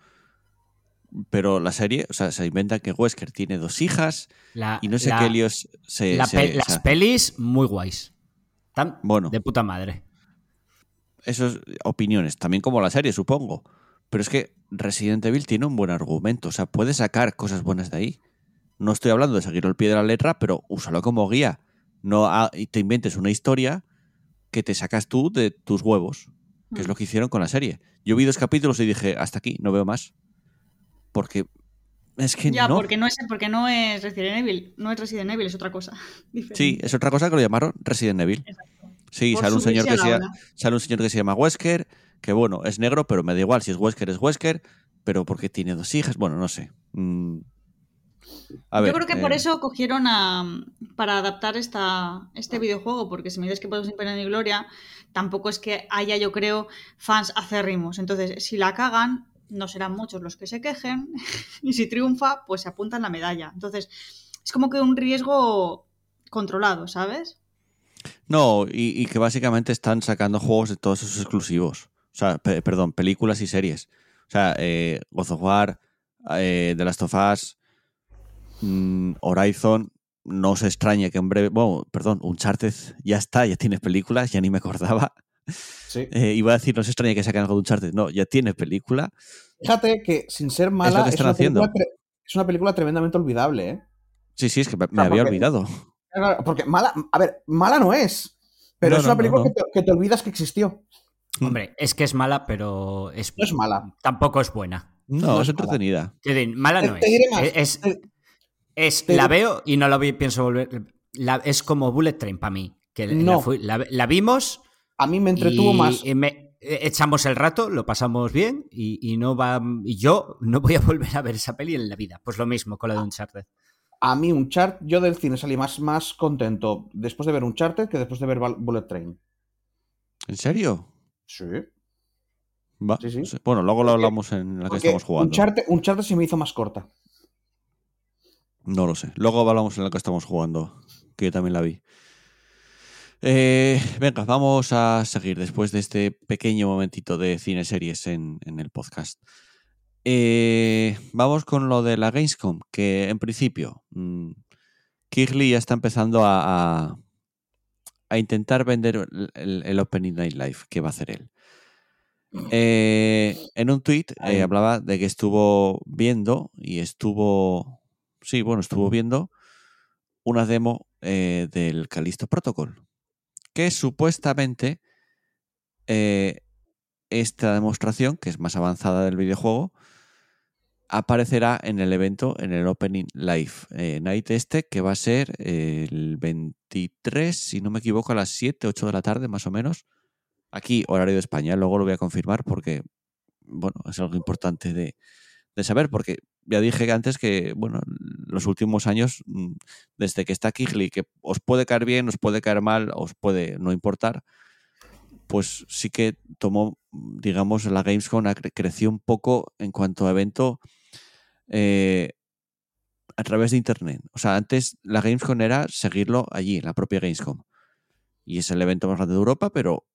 Pero la serie, o sea, se inventan que Wesker tiene dos hijas La- y no sé la- qué líos se. la se- pe- las pelis muy guays. Tan Bueno. de puta madre. Eso es opiniones, también como la serie, supongo. Pero es que Resident Evil tiene un buen argumento, o sea, puede sacar cosas buenas de ahí. No estoy hablando de seguir al pie de la letra, pero úsalo como guía. No te inventes una historia que te sacas tú de tus huevos, que es lo que hicieron con la serie. Yo vi dos capítulos y dije, hasta aquí, no veo más. Porque es que Ya, no. porque no es porque no es Resident Evil, no es Resident Evil, es otra cosa. <laughs> diferente. Sí, es otra cosa que lo llamaron Resident Evil. Sí, Por sale un, señor que a la se, ola. sale un señor que se llama Wesker, que bueno, es negro, pero me da igual. Si es Wesker, es Wesker, pero porque tiene dos hijas, bueno, no sé. Mm. A ver, Yo creo que por eh, eso cogieron a, para adaptar esta, este videojuego, porque si me dices que podemos sin pena ni gloria, tampoco es que haya, yo creo, fans acérrimos. Entonces, si la cagan, no serán muchos los que se quejen, <laughs> y si triunfa, pues se apuntan la medalla. Entonces, es como que un riesgo controlado, ¿sabes? No, y, y que básicamente están sacando juegos de todos esos exclusivos. O sea, pe- perdón, películas y series. O sea, eh, God of War, eh, The Last of Us, mm, Horizon. No se extraña que en breve. Bueno, perdón, Uncharted ya está, ya tiene películas, ya ni me acordaba. Sí. <laughs> Eh, iba a decir, no se extraña que saquen algo de Uncharted. No, ya tiene película. Fíjate que sin ser Es lo mala, es, una haciendo. película tre- es una película tremendamente olvidable, ¿eh? Sí, sí, es que me, había porque- olvidado. <laughs> Porque mala, a ver, mala no es. Pero No, es no, una película no, no. Que, te, que te olvidas que existió. Mm. Hombre, es que es mala, pero es, No es mala. tampoco es buena. No, No es entretenida. Mala Te- no te es. diré más. Es, es- Te- es- la veo y no la vi- pienso volver. la- es como Bullet Train para mí. Que la, No. fui- la- la vimos A mí me entretuvo y, más. y me- eh, echamos el rato, lo pasamos bien y, y no va y yo no voy a <laughs> volver a ver esa peli en la vida. Pues lo mismo con la de Uncharted. A mí un chart, yo del cine salí más, más contento después de ver un charter que después de ver Bullet Train. ¿En serio? Sí. Va, Sí, sí. Bueno, luego lo hablamos en la que Porque estamos jugando. un charter, un charter se me hizo más corta. No lo sé. Luego hablamos en la que estamos jugando, que yo también la vi. Eh, venga, vamos a seguir después de este pequeño momentito de cine series en, en el podcast. Eh, vamos con lo de la Gamescom, que en principio mm, Kigley ya está empezando a, a- a intentar vender el, el- el Opening Night Live que va a hacer él. Eh, en un tweet hablaba de que estuvo viendo y estuvo, sí, bueno, estuvo viendo una demo eh, del Callisto Protocol, que supuestamente eh, esta demostración, que es más avanzada del videojuego, aparecerá en el evento, en el Opening Live eh, Night este, que va a ser el 23, si no me equivoco, a las 7, 8 de la tarde, más o menos. Aquí, horario de España, luego lo voy a confirmar porque, bueno, es algo importante de, de saber, porque ya dije antes que, bueno, los últimos años, mm, desde que está Kigley, que os puede caer bien, os puede caer mal, os puede no importar, pues sí que tomó, digamos, la Gamescom creció un poco en cuanto a evento eh, a través de Internet. O sea, antes la Gamescom era seguirlo allí, en la propia Gamescom. Y es el evento más grande de Europa, pero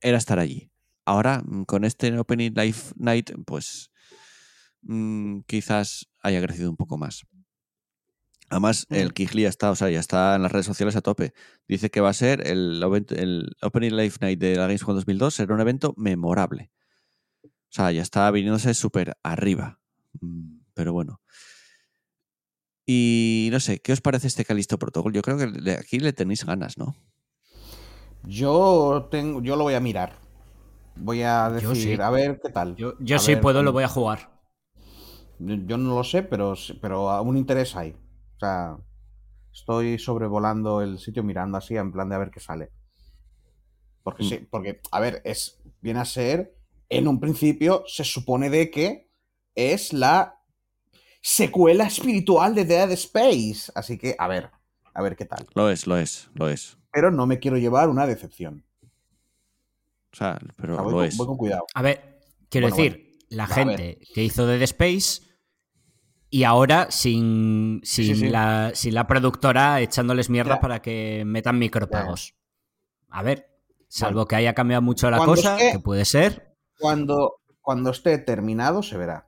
era estar allí. Ahora, mm, con este Opening Live Night, pues mm, quizás haya crecido un poco más. Además, el Mm. Kigley ya está, o sea, ya está en las redes sociales a tope. Dice que va a ser el, el Opening Live Night de la Gamescom 2002, será un evento memorable. O sea, ya está viniéndose súper arriba. Mm, Pero bueno. Y no sé, ¿qué os parece este Calisto Protocol? Yo creo que le- aquí le tenéis ganas, ¿no? Yo tengo, yo lo voy a mirar. Voy a decir, sí. a ver qué tal. Yo, yo ver, puedo lo voy a jugar. Yo no lo sé, pero, pero aún interés hay. O sea, estoy sobrevolando el sitio mirando así en plan de a ver qué sale. Porque Mm. sí, porque, a ver, es, viene a ser, en un principio, se supone de que es la secuela espiritual de Dead Space. Así que, a ver, A ver qué tal. Lo es, lo es, lo es. Pero no me quiero llevar una decepción. O sea, pero O sea, voy, lo con, es. voy con cuidado. A ver, quiero Bueno, decir, la A gente que hizo Dead Space y ahora sin, sin, Sí, sí. La, sin la productora echándoles mierda para que metan micropagos. A ver, salvo que haya cambiado mucho la Cuando cosa, esté- que puede ser. Cuando, cuando esté terminado, se verá.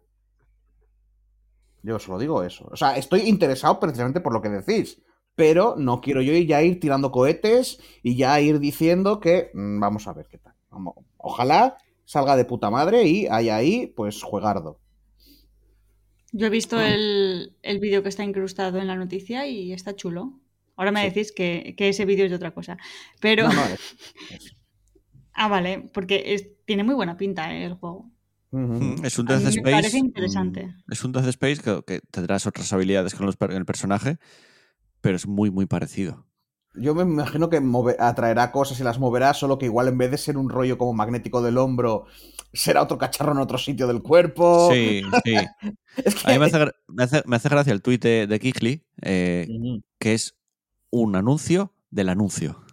Yo solo digo eso. O sea, estoy interesado precisamente por lo que decís. Pero no quiero yo ya ir tirando cohetes y ya ir diciendo que mm, vamos a ver qué tal. Vamos- Ojalá salga de puta madre y haya ahí, pues, juegardo. Yo he visto el, el vídeo que está incrustado en la noticia y está chulo. Ahora me Sí. decís que, que ese vídeo es de otra cosa. Pero. No, no, es- <laughs> es- Ah, vale, porque es- tiene muy buena pinta eh, el juego. Mm, Es un Death mí me Space. parece interesante. mm, Es un Death Space que, que tendrás otras habilidades con los el personaje, pero es muy, muy parecido. Yo me imagino que atraerá cosas y las moverá, solo que igual en vez de ser un rollo como magnético del hombro, será otro cacharro en otro sitio del cuerpo. Sí, <laughs> sí. Es que... A mí me hace, me hace- me hace gracia el tuit de, de Kikli, eh, que es un anuncio del anuncio.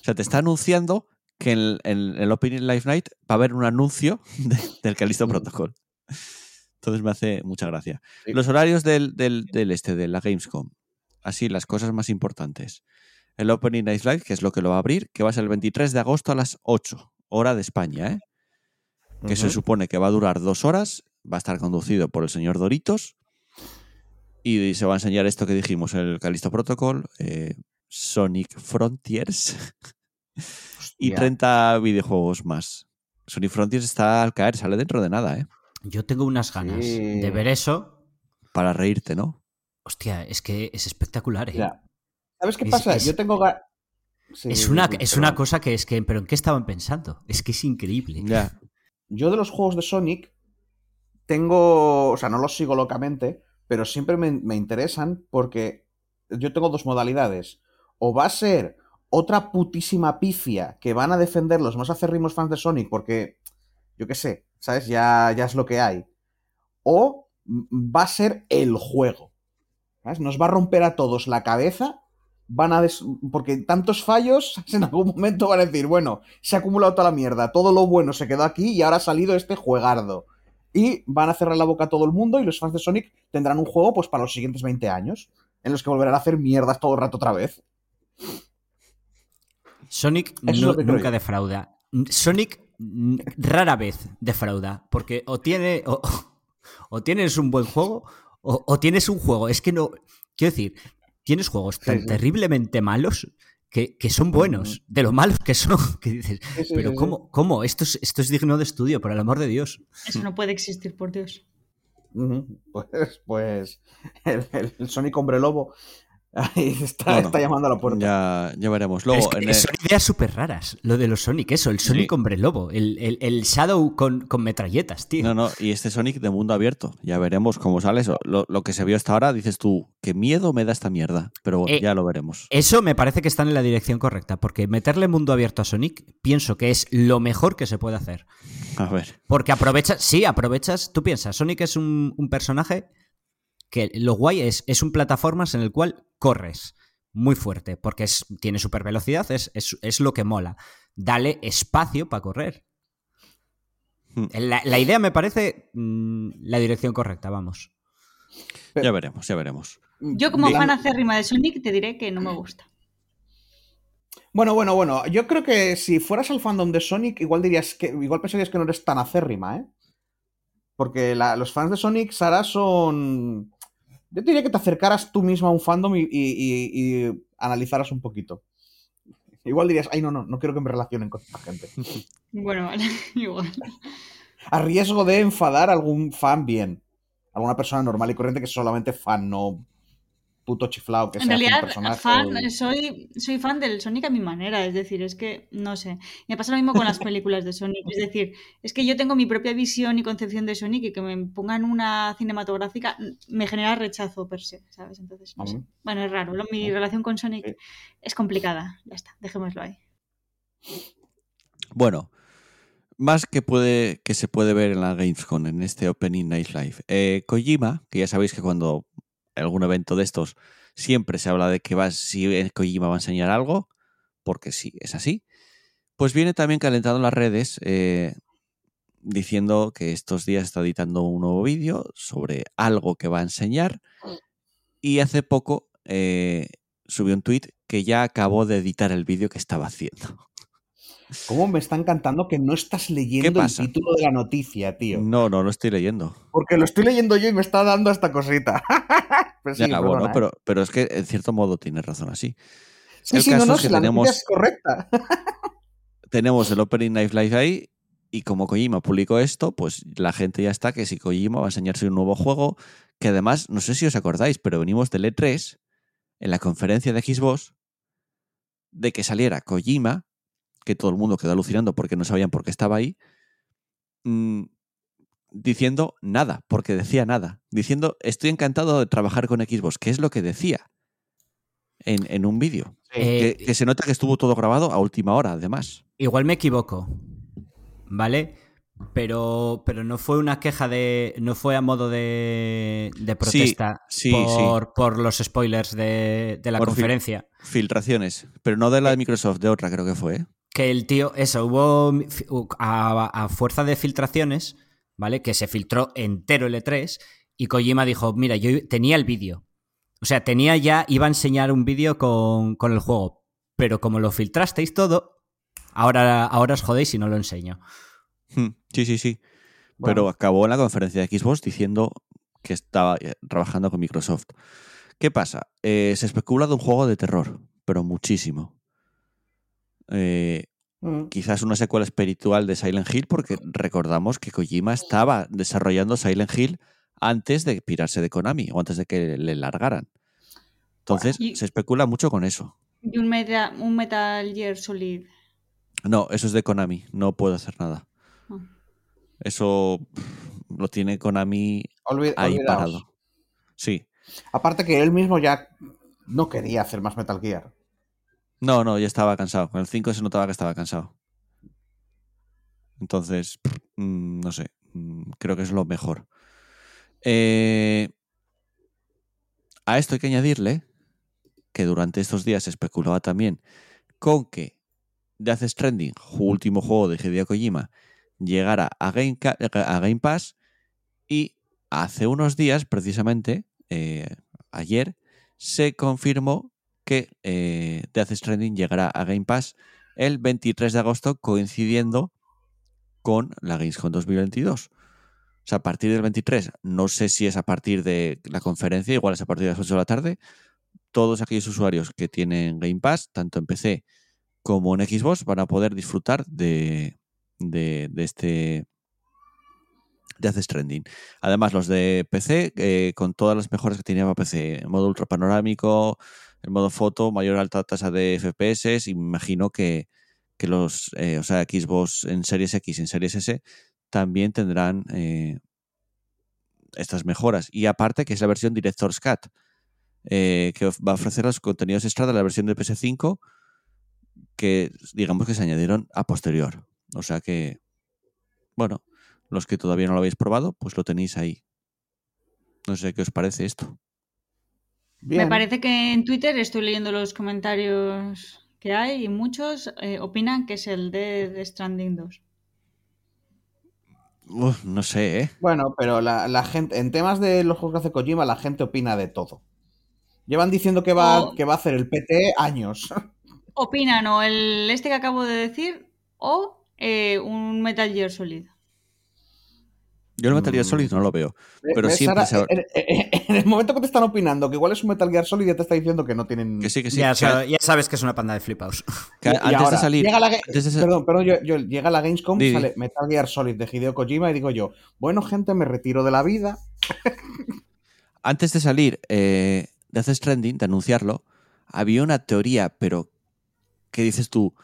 O sea, te está anunciando que en, en el Opening Live Night va a haber un anuncio <laughs> de- del Callisto Protocol. Entonces me hace mucha gracia. Sí. Los horarios del, del- del este, de la Gamescom. Así, las cosas más importantes. El Opening Night Live, que es lo que lo va a abrir, que va a ser el 23 de agosto a las 8, hora de España, ¿eh? que se supone que va a durar dos horas, va a estar conducido por el señor Doritos y se va a enseñar esto que dijimos, el Callisto Protocol, eh, Sonic Frontiers <laughs> y Hostia. 30 videojuegos más. Sonic Frontiers está al caer, sale dentro de nada, ¿eh? Yo tengo unas ganas Sí. de ver eso. Para reírte, ¿no? Hostia, es que es espectacular, ¿eh? Mira, ¿Sabes qué Es- pasa? es- Yo tengo Sí, es una, es una cosa que es que. ¿Pero en qué estaban pensando? Es que es increíble. Ya. Yo de los juegos de Sonic tengo, o sea, no los sigo locamente, pero siempre me, me interesan porque yo tengo dos modalidades. O va a ser otra putísima pifia que van a defender los más acérrimos fans de Sonic porque, yo qué sé, ¿sabes? Ya, ya es lo que hay. O va a ser el juego. ¿sabes? Nos va a romper a todos la cabeza. Van a des- porque tantos fallos, <laughs> en algún momento van a decir, bueno, se ha acumulado toda la mierda, todo lo bueno se quedó aquí y ahora ha salido este juegardo. Y van a cerrar la boca a todo el mundo y los fans de Sonic tendrán un juego pues para los siguientes 20 años, en los que volverán a hacer mierdas todo el rato otra vez. Sonic no- nunca yo. defrauda. Sonic rara vez defrauda. Porque o tiene. O, <laughs> o tienes un buen juego. O, o tienes un juego. Es que no. Quiero decir, tienes juegos tan sí. terriblemente malos que, que son buenos. De lo malos que son. <laughs> Que dices. Sí, sí, Pero sí, sí. ¿cómo? ¿Cómo? Esto es, esto es digno de estudio, por el amor de Dios. Eso no puede existir, por Dios. <laughs> Pues, pues el, <laughs> el- el Sonic Hombre Lobo <laughs> ahí está, Bueno, está llamando a la puerta. Ya, ya veremos. Luego, es que en el- son ideas súper raras. Lo de los Sonic, eso. El Sonic Sí. hombre lobo. El, el- el Shadow con, con metralletas, tío. No, no, y este Sonic de mundo abierto. Ya veremos cómo sale eso. Lo, lo que se vio hasta ahora, dices tú, qué miedo me da esta mierda. Pero bueno, Eh, ya lo veremos. Eso me parece que están en la dirección correcta, porque meterle mundo abierto a Sonic pienso que es lo mejor que se puede hacer. A ver. Porque aprovechas, sí, aprovechas, tú piensas, Sonic es un, un personaje que lo guay es, es un plataformas en el cual corres muy fuerte, porque es, tiene super velocidad, es, es, es lo que mola. Dale espacio para correr. Hmm. La, la idea me parece mm, la dirección correcta, vamos. Ya veremos, ya veremos. Yo, como fan acérrima de Sonic, te diré que no me gusta. Bueno, bueno, bueno. Yo creo que si fueras al fandom de Sonic, igual dirías que. Igual pensarías que no eres tan acérrima, ¿eh? Porque la- los fans de Sonic, Sara, son. Yo diría que te acercaras tú mismo a un fandom y, y- y- y analizaras un poquito. Igual dirías, ay, no, no, no quiero que me relacionen con esta gente. <laughs> Bueno, vale, <laughs> igual. A riesgo de enfadar a algún fan bien. Alguna persona normal y corriente que es solamente fan, no puto chiflao que En sea un realidad, personaje. fan, o- soy, soy fan del Sonic a mi manera, es decir, es que, no sé, me pasa lo mismo con las <laughs> películas de Sonic, es decir, es que yo tengo mi propia visión y concepción de Sonic y que me pongan una cinematográfica me genera rechazo per se, ¿sabes? Entonces, no sé. Bueno, es raro, lo- mi relación con Sonic Sí. es complicada, ya está, dejémoslo ahí. Bueno, más que, puede, que se puede ver en la Gamescom, en este Opening Night Live. Eh, Kojima, que ya sabéis que cuando algún evento de estos, siempre se habla de que va, si Kojima va a enseñar algo, porque sí, es así. Pues viene también calentando las redes eh, diciendo que estos días está editando un nuevo vídeo sobre algo que va a enseñar. Y hace poco eh, subió un tweet que ya acabó de editar el vídeo que estaba haciendo. ¿Cómo me está encantando que no estás leyendo el título de la noticia, tío? No, no lo estoy leyendo. Porque lo estoy leyendo yo y me está dando esta cosita. <laughs> Pero sí, Ya, perdona, bueno, ¿eh? pero, pero es que en cierto modo tienes razón así. Sí, el sí, no, caso no, es que la tenemos- noticia es correcta. <laughs> tenemos el Opening Night Live ahí y como Kojima publicó esto, pues la gente ya está que si Kojima va a enseñarse un nuevo juego, que además, no sé si os acordáis, pero venimos del E3, en la conferencia de Xbox, de que saliera Kojima, que todo el mundo quedó alucinando porque no sabían por qué estaba ahí, mm, diciendo nada, porque decía nada, diciendo estoy encantado de trabajar con Xbox, que es lo que decía en, en un vídeo. Eh, Que, que se nota que estuvo todo grabado a última hora, además. Igual me equivoco, ¿vale? Pero, pero no fue una queja de. No fue a modo de, de protesta sí, por, por los spoilers de, de la Por conferencia. Filtraciones, pero no de la de Microsoft, de otra creo que fue. Que el tío, eso, hubo a, a fuerza de filtraciones, ¿vale? Que se filtró entero el E3 y Kojima dijo, mira, yo tenía el vídeo. O sea, tenía ya, iba a enseñar un vídeo con, con el juego, pero como lo filtrasteis todo, ahora, ahora os jodéis y no lo enseño. Hmm, Sí, sí, sí. Bueno. Pero acabó en la conferencia de Xbox diciendo que estaba eh, trabajando con Microsoft. ¿Qué pasa? Eh, se especula de un juego de terror, pero muchísimo. Eh, Mm. quizás una secuela espiritual de Silent Hill, porque recordamos que Kojima estaba desarrollando Silent Hill antes de pirarse de Konami o antes de que le largaran. Entonces, Y- se especula mucho con eso. Y un, meta- un Metal Gear Solid. No, eso es de Konami, no puedo hacer nada. Ah. Eso lo tiene Konami ahí olvidaos. parado. Sí. Aparte que él mismo ya no quería hacer más Metal Gear. No, no, ya estaba cansado. Con el 5 se notaba que estaba cansado. Entonces, mm, no sé, mm, creo que es lo mejor. Eh, a esto hay que añadirle que durante estos días se especulaba también con que Death Stranding, último juego de Hideo Kojima, llegara a Game, Ca- a Game Pass y hace unos días, precisamente, eh, ayer, se confirmó que eh, Death Stranding llegará a Game Pass el 23 de agosto, coincidiendo con la Gamescom 2022. O sea, a partir del 23, no sé si es a partir de la conferencia, igual es a partir de las 8 de la tarde, todos aquellos usuarios que tienen Game Pass, tanto en PC como en Xbox, van a poder disfrutar de, de, de este Death Stranding. Además, los de PC, eh, con todas las mejoras que tenía para PC, modo ultra panorámico, el modo foto, mayor alta tasa de FPS, imagino que, que los, eh, o sea, Xbox en Series X y en Series S también tendrán eh, estas mejoras. Y aparte que es la versión Director's Cut, eh, que va a ofrecer los contenidos extra de la versión de PS5 que digamos que se añadieron a posterior. O sea que, bueno, los que todavía no lo habéis probado, pues lo tenéis ahí. No sé qué os parece esto. Bien. Me parece que en Twitter estoy leyendo los comentarios que hay y muchos eh, opinan que es el de, Stranding 2. Uf, no sé, ¿eh? Bueno, pero la, la gente, en temas de los juegos que hace Kojima, la gente opina de todo. Llevan diciendo que va, O- que va a hacer el PT años. <laughs> Opinan o el este que acabo de decir o eh, un Metal Gear Solid. Yo el Metal Gear Mm. Solid no lo veo. Pero ¿Ves, siempre Sara? se- en, en- en el momento que te están opinando que igual es un Metal Gear Solid, ya te está diciendo que no tienen. Que sí, que sí. ya, que- sa- ya sabes que es una panda de flipaos. que Y- y antes ahora, de salir. Llega la, ga- antes de sa- Perdón, perdón, yo, yo- llega la Gamescom, Di, di. sale Metal Gear Solid de Hideo Kojima y digo yo, bueno, gente, me retiro de la vida. <laughs> antes de salir eh, Death Stranding, de anunciarlo, había una teoría, pero que dices tú,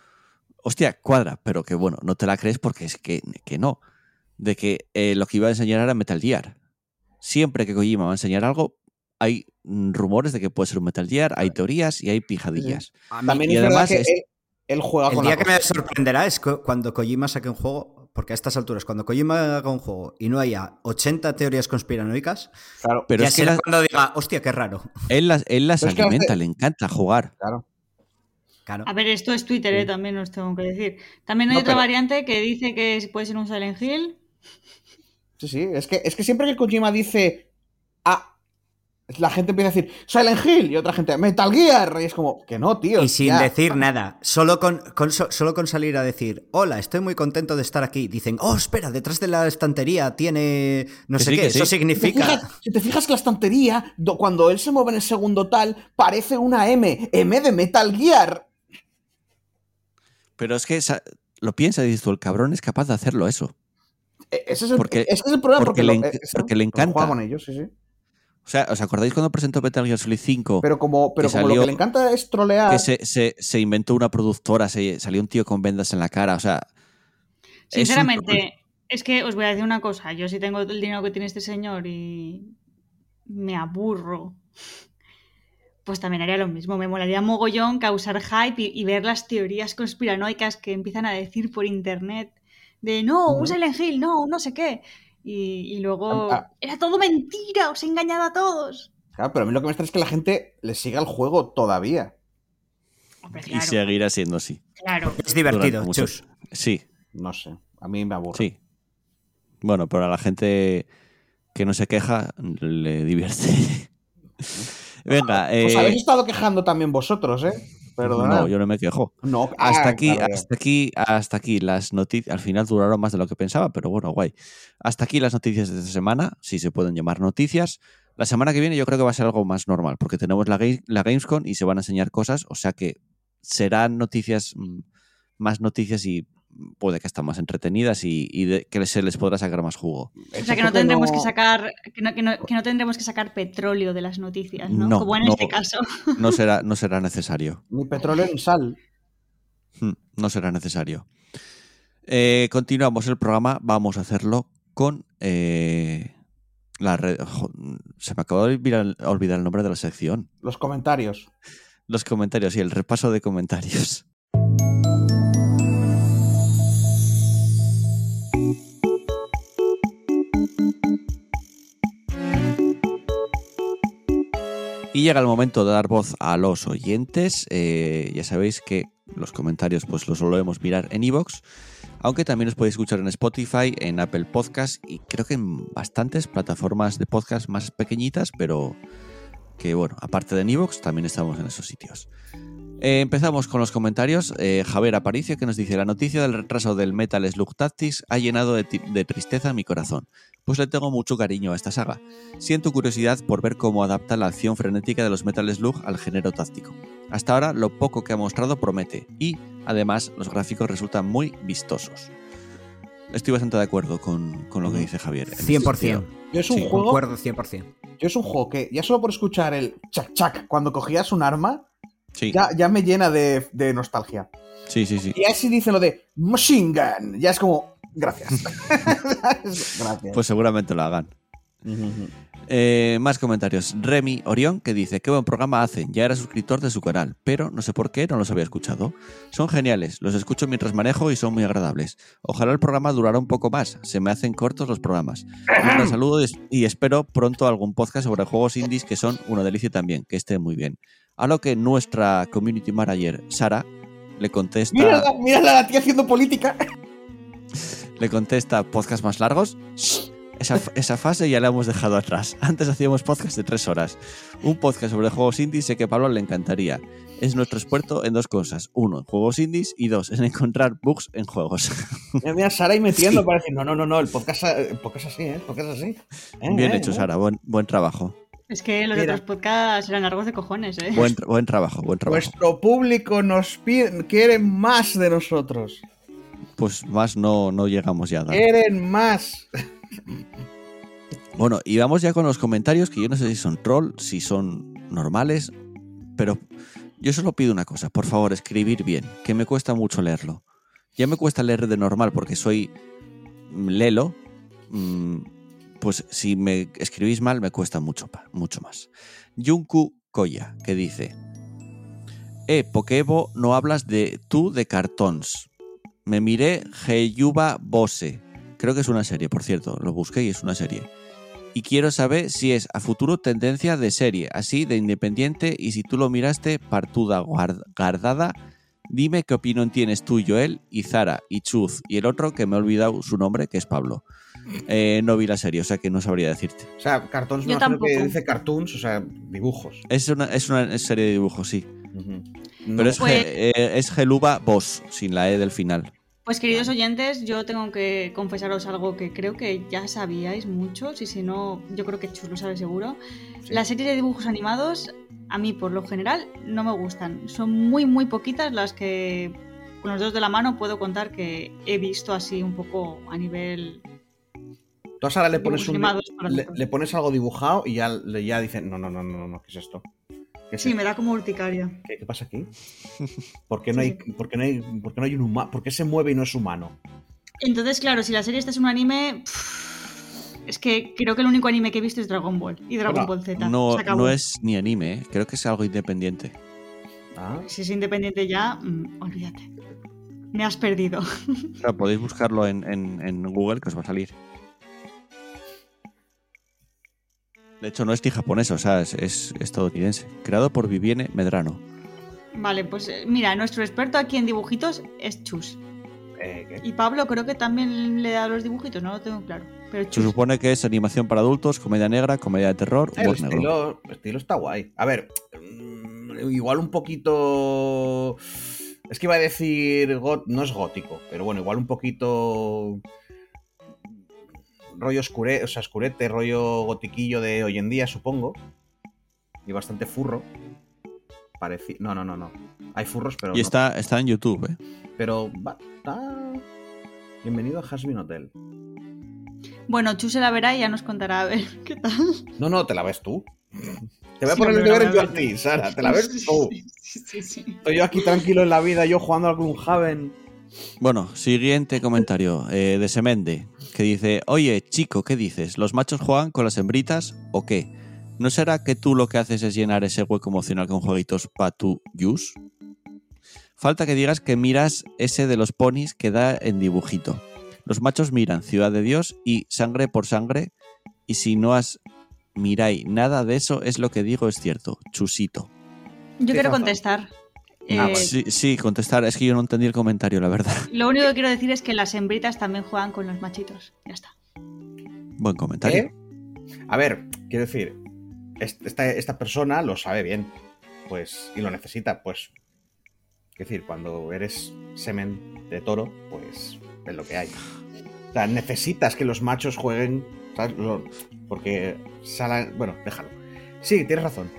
hostia, cuadra, pero que bueno, no te la crees porque es que, que no. De que eh, lo que iba a enseñar era Metal Gear. Siempre que Kojima va a enseñar algo, hay rumores de que puede ser un Metal Gear, hay teorías y hay pijadillas. Mí- También y es verdad además que es- él, él juega el con día que me sorprenderá es cu- cuando Kojima saque un juego Porque a estas alturas, cuando Kojima haga un juego y no haya 80 teorías conspiranoicas, Claro, Pero ya es que las- cuando diga, hostia, qué raro. él las, él las alimenta, hace- le encanta jugar. claro. Claro. A ver, esto es Twitter, ¿eh? también os tengo que decir. También hay No, otra pero- variante que dice que puede ser un Silent Hill. Sí, sí. Es que, es que siempre que Kojima dice. Ah. La gente empieza a decir Silent Hill y otra gente Metal Gear. Y es como, que no, tío. Y sin ya. decir nada, solo con, con so- solo con salir a decir, hola, estoy muy contento de estar aquí, dicen, oh, espera, detrás de la estantería tiene no Que sé sí, qué, eso sí. Si te, significa... fijas, si te fijas que la estantería, do- cuando él se mueve en el segundo tal, parece una M. M de Metal Gear. Pero es que esa- lo piensa y dices tú, el cabrón es capaz de hacerlo eso. E- Ese es el, Porque- ese es el problema. porque Porque, le lo- ese- porque le juega encanta. con ellos, sí, sí. O sea, ¿os acordáis cuando presentó Metal Gear Solid 5? Pero como, pero Que como lo que le encanta es trolear. que se, se- se inventó una productora, se, salió un tío con vendas en la cara, o sea... Sinceramente, es que os voy a decir una cosa. Yo si tengo el dinero que tiene este señor y me aburro, pues también haría lo mismo. Me molaría mogollón causar hype y, y ver las teorías conspiranoicas que empiezan a decir por internet de no, un. Silent Hill, no, no sé qué. Y, y luego Ah, ah. era todo mentira, os he engañado a todos. Claro, pero a mí lo que me extraña es que la gente le siga el juego todavía. Hombre, Y claro, seguirá siendo así. claro. Es divertido, muchos- chus. Sí, No sé. A mí me aburre. sí. Bueno, pero a la gente que no se queja le divierte. <laughs> Venga, Os eh, habéis estado quejando también vosotros, ¿eh? Perdona. no, yo no me quejo. No, Hasta ah, aquí, claro, hasta aquí, hasta aquí las noticias. Al final duraron más de lo que pensaba, pero bueno, guay. Hasta aquí las noticias de esta semana, si se pueden llamar noticias. La semana que viene yo creo que va a ser algo más normal, porque tenemos la, Ga- la Gamescom y se van a enseñar cosas, o sea que serán noticias, mm, más noticias y puede que están más entretenidas y, y de- que se les podrá sacar más jugo. O sea que no tendremos que sacar, que no, que no- que no tendremos que sacar petróleo de las noticias, ¿no? No, Como en no. este caso. <laughs> No será, no será necesario. Ni petróleo ni sal. Hmm, No será necesario. Eh, continuamos el programa. Vamos a hacerlo con eh, la red. jo, se me acabó de olvidar, olvidar el nombre de la sección. Los comentarios. Los comentarios y el repaso de comentarios. Y llega el momento de dar voz a los oyentes. Eh, ya sabéis que los comentarios pues los solemos mirar en iVoox, aunque también os podéis escuchar en Spotify, en Apple Podcast y creo que en bastantes plataformas de podcast más pequeñitas, pero que bueno, aparte de iVoox también estamos en esos sitios. Eh, empezamos con los comentarios. Eh, Javier Aparicio que nos dice: La noticia del retraso del Metal Slug Tactics ha llenado de, tristeza mi corazón, pues le tengo mucho cariño a esta saga. Siento curiosidad por ver cómo adapta la acción frenética de los Metal Slug al género táctico. Hasta ahora, lo poco que ha mostrado promete, y además los gráficos resultan muy vistosos. Estoy bastante de acuerdo con, con lo que dice Javier. en este 100%. sentido. Yo es un Sí, juego. Concuerdo 100%. Yo es un juego que ya solo por escuchar el chac chac cuando cogías un arma, Sí, ya, ya me llena de, de nostalgia. sí, sí, sí. Y así dicen lo de machine gun. Ya es como. Gracias. <laughs> gracias. Pues seguramente lo hagan. Eh, más comentarios. Remy Orión que dice, qué buen programa hacen, ya era suscriptor de su canal, pero no sé por qué no los había escuchado. Son geniales, los escucho mientras manejo y son muy agradables. Ojalá el programa durara un poco más, se me hacen cortos los programas. Un saludo y espero pronto algún podcast sobre juegos indies que son una delicia también, que esté muy bien. A lo que nuestra community manager, Sara, le contesta... Mírala, mírala la tía haciendo política. <laughs> Le contesta podcast más largos. Esa, esa fase ya la hemos dejado atrás. <laughs> Antes hacíamos podcast de tres horas. Un podcast sobre juegos indies sé que a Pablo le encantaría. Es nuestro experto en dos cosas. Uno, en juegos indies y dos, en encontrar bugs en juegos. <laughs> Mira, mira, Sara ahí metiendo para decir, no, no, no, no, el podcast, el podcast así, ¿eh? El podcast así. Eh, Bien eh, hecho, eh. Sara. Buen, buen trabajo. Es que los Mira. otros podcasts eran largos de cojones, ¿eh? Buen, tra- buen trabajo, buen trabajo. Nuestro público nos pide, quiere más de nosotros. Pues más no, no llegamos ya a dar. Quieren más. Bueno, y vamos ya con los comentarios, que yo no sé si son troll, si son normales, pero yo solo pido una cosa, por favor, escribir bien, que me cuesta mucho leerlo. Ya me cuesta leer de normal porque soy mm, lelo, mm, pues si me escribís mal me cuesta mucho, mucho más. Yunku Koya, que dice, Eh, Pokebo, no hablas de tú de cartons. Me miré Heyuba Bose. Creo que es una serie, por cierto. Lo busqué y es una serie. Y quiero saber si es a futuro tendencia de serie, así de independiente. Y si tú lo miraste, partuda guard- guardada. Dime qué opinión tienes tú, Joel, y Zara, y Chuz, y el otro que me he olvidado su nombre, que es Pablo. Eh, no vi la serie, o sea que no sabría decirte. O sea, cartoons Yo imagino que dice cartoons, o sea, dibujos. Es una, es una serie de dibujos, sí. Pero No, es, Pues- eh, es Geluba Boss, sin la E del final. Pues queridos oyentes, yo tengo que confesaros algo que creo que ya sabíais muchos y si no, yo creo que Chus lo sabe seguro. Sí. Las series de dibujos animados, a mí por lo general, no me gustan. Son muy, muy poquitas las que con los dedos de la mano puedo contar que he visto así un poco a nivel... Tú a Sara le pones, un, le, pones algo dibujado y ya, le- ya dicen, no, no, no, no, no, ¿qué es esto? ¿Qué, es Sí, esto? me da como urticaria. ¿Qué, qué pasa aquí? ¿Por qué <laughs> no Sí, hay, por qué no hay, por qué no hay un humano? ¿Por qué se mueve y no es humano? Entonces, claro, si la serie esta es un anime... Es que creo que el único anime que he visto es Dragon Ball y Dragon Bueno, Ball Z. No, no es ni anime, ¿eh? creo que es algo independiente. Ah, Si es independiente ya, mm, olvídate. Me has perdido. O sea, podéis buscarlo en, en- en Google que os va a salir. De hecho, no es ni japonés, o sea, es, es estadounidense. Creado por Vivienne Medrano. Vale, pues eh, mira, nuestro experto aquí en dibujitos es Chus. eh. Y Pablo creo que también le da los dibujitos, no lo tengo claro. Pero Se supone que es animación para adultos, comedia negra, comedia de terror, El humor negro. estilo, el estilo está guay. A ver, mm, igual un poquito. Es que iba a decir. got- No es gótico, pero bueno, igual un poquito. Rollo oscure, o sea, oscurete, rollo gotiquillo de hoy en día, supongo. Y bastante furro. Pareci- No, no, no, no. Hay furros, pero. Y no. está, está en YouTube, ¿eh? Pero. va- está- Bienvenido a Hasbin Hotel. Bueno, Chus se la verá y ya nos contará a ver <laughs> qué tal. No, no, te la ves tú. Te voy a Sí, poner el deber yo a a ti, Sara. Te la ves tú. Sí, sí, sí. Estoy yo aquí tranquilo en la vida, yo jugando algún Haven. Bueno, siguiente comentario eh, de Semende, que dice, oye, chico, ¿qué dices? ¿Los machos juegan con las hembritas o qué? ¿No será que tú lo que haces es llenar ese hueco emocional con jueguitos pa' tu use? Falta que digas que miras ese de los ponis que da en dibujito. Los machos miran Ciudad de Dios y Sangre por Sangre, y si no has miráis nada de eso, es lo que digo, es cierto. Chusito. Yo quiero razón. contestar. Ah, Eh. Sí, sí, contestar, es que yo no entendí el comentario, la verdad. Lo único que quiero decir es que las hembritas también juegan con los machitos. Ya está. Buen comentario. ¿Eh? A ver, quiero decir, est- esta, esta persona lo sabe bien, pues, y lo necesita, pues. Quiero decir, cuando eres semen de toro, pues es lo que hay. O sea, necesitas que los machos jueguen, porque sala- Bueno, déjalo. Sí, tienes razón.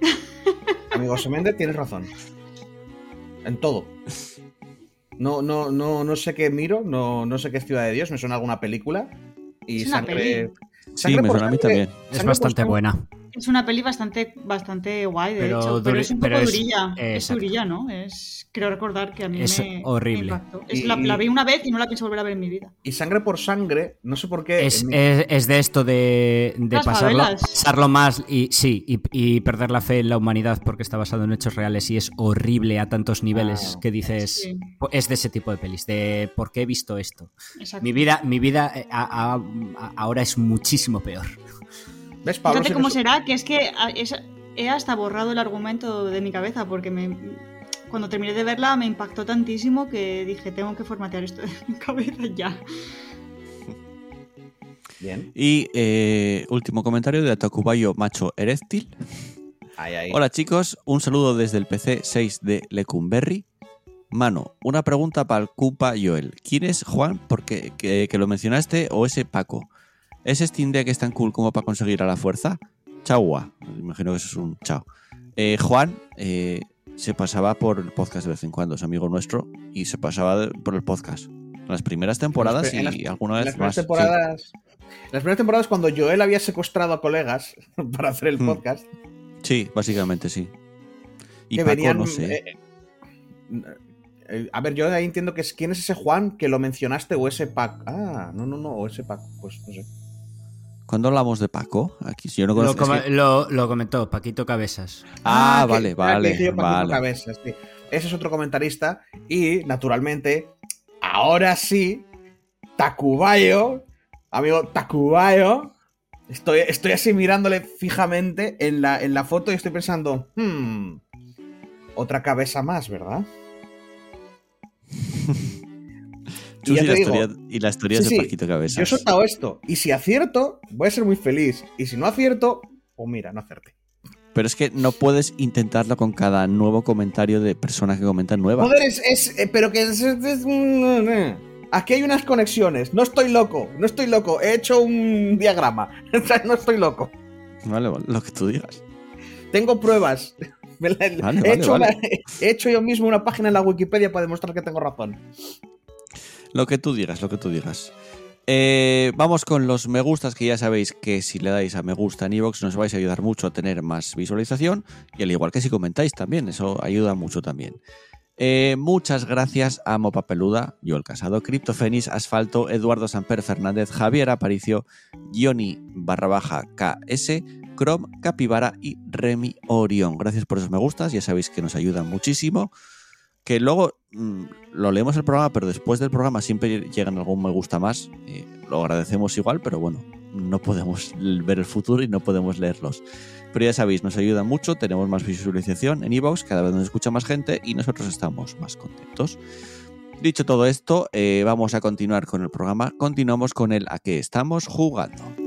<laughs> Amigo Semende, tienes razón. En todo. No, no, no, no sé qué miro, no, no sé qué es Ciudad de Dios, me suena alguna película. Y Es una sangre, peli. Sí, sangre me por suena a mí sangre- también. Es sangre por bastante sangre- buena. Es una peli bastante, bastante guay, de Pero hecho. Pero es un pero poco es- durilla. Es durilla, ¿no? Es, creo recordar que a mí Es me, horrible. me impactó. Es Y- la, la vi una vez y no la pienso volver a ver en mi vida. Y sangre por sangre, no sé por qué. Es, mi- es- es de esto de, de pasarlo, pasarlo más y sí, y, y perder la fe en la humanidad porque está basado en hechos reales y es horrible a tantos niveles Ah, que dices. sí. Es de ese tipo de pelis, de ¿por qué he visto esto? Exacto. Mi vida, mi vida eh, a- a- a- ahora es muchísimo peor. ¿Ves, Pablo? Fíjate cómo será, que es que es- he hasta borrado el argumento de mi cabeza porque me, cuando terminé de verla me impactó tantísimo que dije, tengo que formatear esto de <laughs> mi cabeza ya. Bien. Y eh, último comentario de Atacubayo Macho Eréctil. Ahí, ahí. Hola chicos, un saludo desde el PC 6 de Lecumberri. Mano, una pregunta para el Cupa Joel. ¿Quién es Juan? Porque que, que lo mencionaste o ese Paco. ¿Es Steam Deck es tan cool como para conseguir a la fuerza? Chaua. Imagino que eso es un chao. Eh, Juan eh, se pasaba por el podcast de vez en cuando, es amigo nuestro, y se pasaba por el podcast. En las primeras temporadas En las- y alguna En vez las más. sí. temporadas. En las primeras temporadas, cuando Joel había secuestrado a colegas <laughs> para hacer el Hmm. podcast, Sí, básicamente sí. Y que Paco, venían. no sé. eh, a ver, yo ahí entiendo que es quién es ese Juan que lo mencionaste o ese Pac. Ah, no, no, no, o ese Pac. Pues no sé. ¿Cuándo hablamos de Paco? Aquí si yo no Lo, conozco. com- es que- lo- lo comentó Paquito Cabezas. Ah, vale, ah, que vale, vale. Cabezas, sí. Ese es otro comentarista y, naturalmente, ahora sí, Takubayo, amigo Takubayo, estoy, estoy así mirándole fijamente en la, en la foto y estoy pensando, hmm, otra cabeza más, ¿verdad? <laughs> Chus y, te la digo, historia, y sí, de Paquito Cabezas. Yo he soltado esto, y si acierto, voy a ser muy feliz, y si no acierto, pues mira, no acerté. Pero es que no puedes intentarlo con cada nuevo comentario de persona que comenta nueva. Joder, es, es- eh, pero que es, es- es- mm, Aquí hay unas conexiones. No estoy loco, no estoy loco. He hecho un diagrama. <laughs> No estoy loco. Vale, vale, lo que tú digas. Tengo pruebas. <laughs> Me la- Vale, he, vale, hecho vale. una- he hecho yo mismo una página en la Wikipedia para demostrar que tengo razón. Lo que tú digas, lo que tú digas. Eh, vamos con los me gustas, que ya sabéis que si le dais a me gusta en iVoox nos vais a ayudar mucho a tener más visualización. Y al igual que si comentáis también, eso ayuda mucho también. Eh, muchas gracias a Mopa Peluda, Joel Casado, Criptofenis, Asfalto, Eduardo Samper Fernández, Javier Aparicio, Johnny barra baja KS, Chrome, Capibara y Remy Orión. Gracias por esos me gustas, ya sabéis que nos ayudan muchísimo. Que luego mm, lo leemos el programa, pero después del programa siempre llegan algún me gusta más. lo agradecemos igual, pero bueno, no podemos <laughs> ver el futuro y no podemos leerlos. Pero ya sabéis, nos ayuda mucho, tenemos más visualización en iVoox, cada vez nos escucha más gente y nosotros estamos más contentos. Dicho todo esto, eh, vamos a continuar con el programa. Continuamos con el a qué estamos jugando.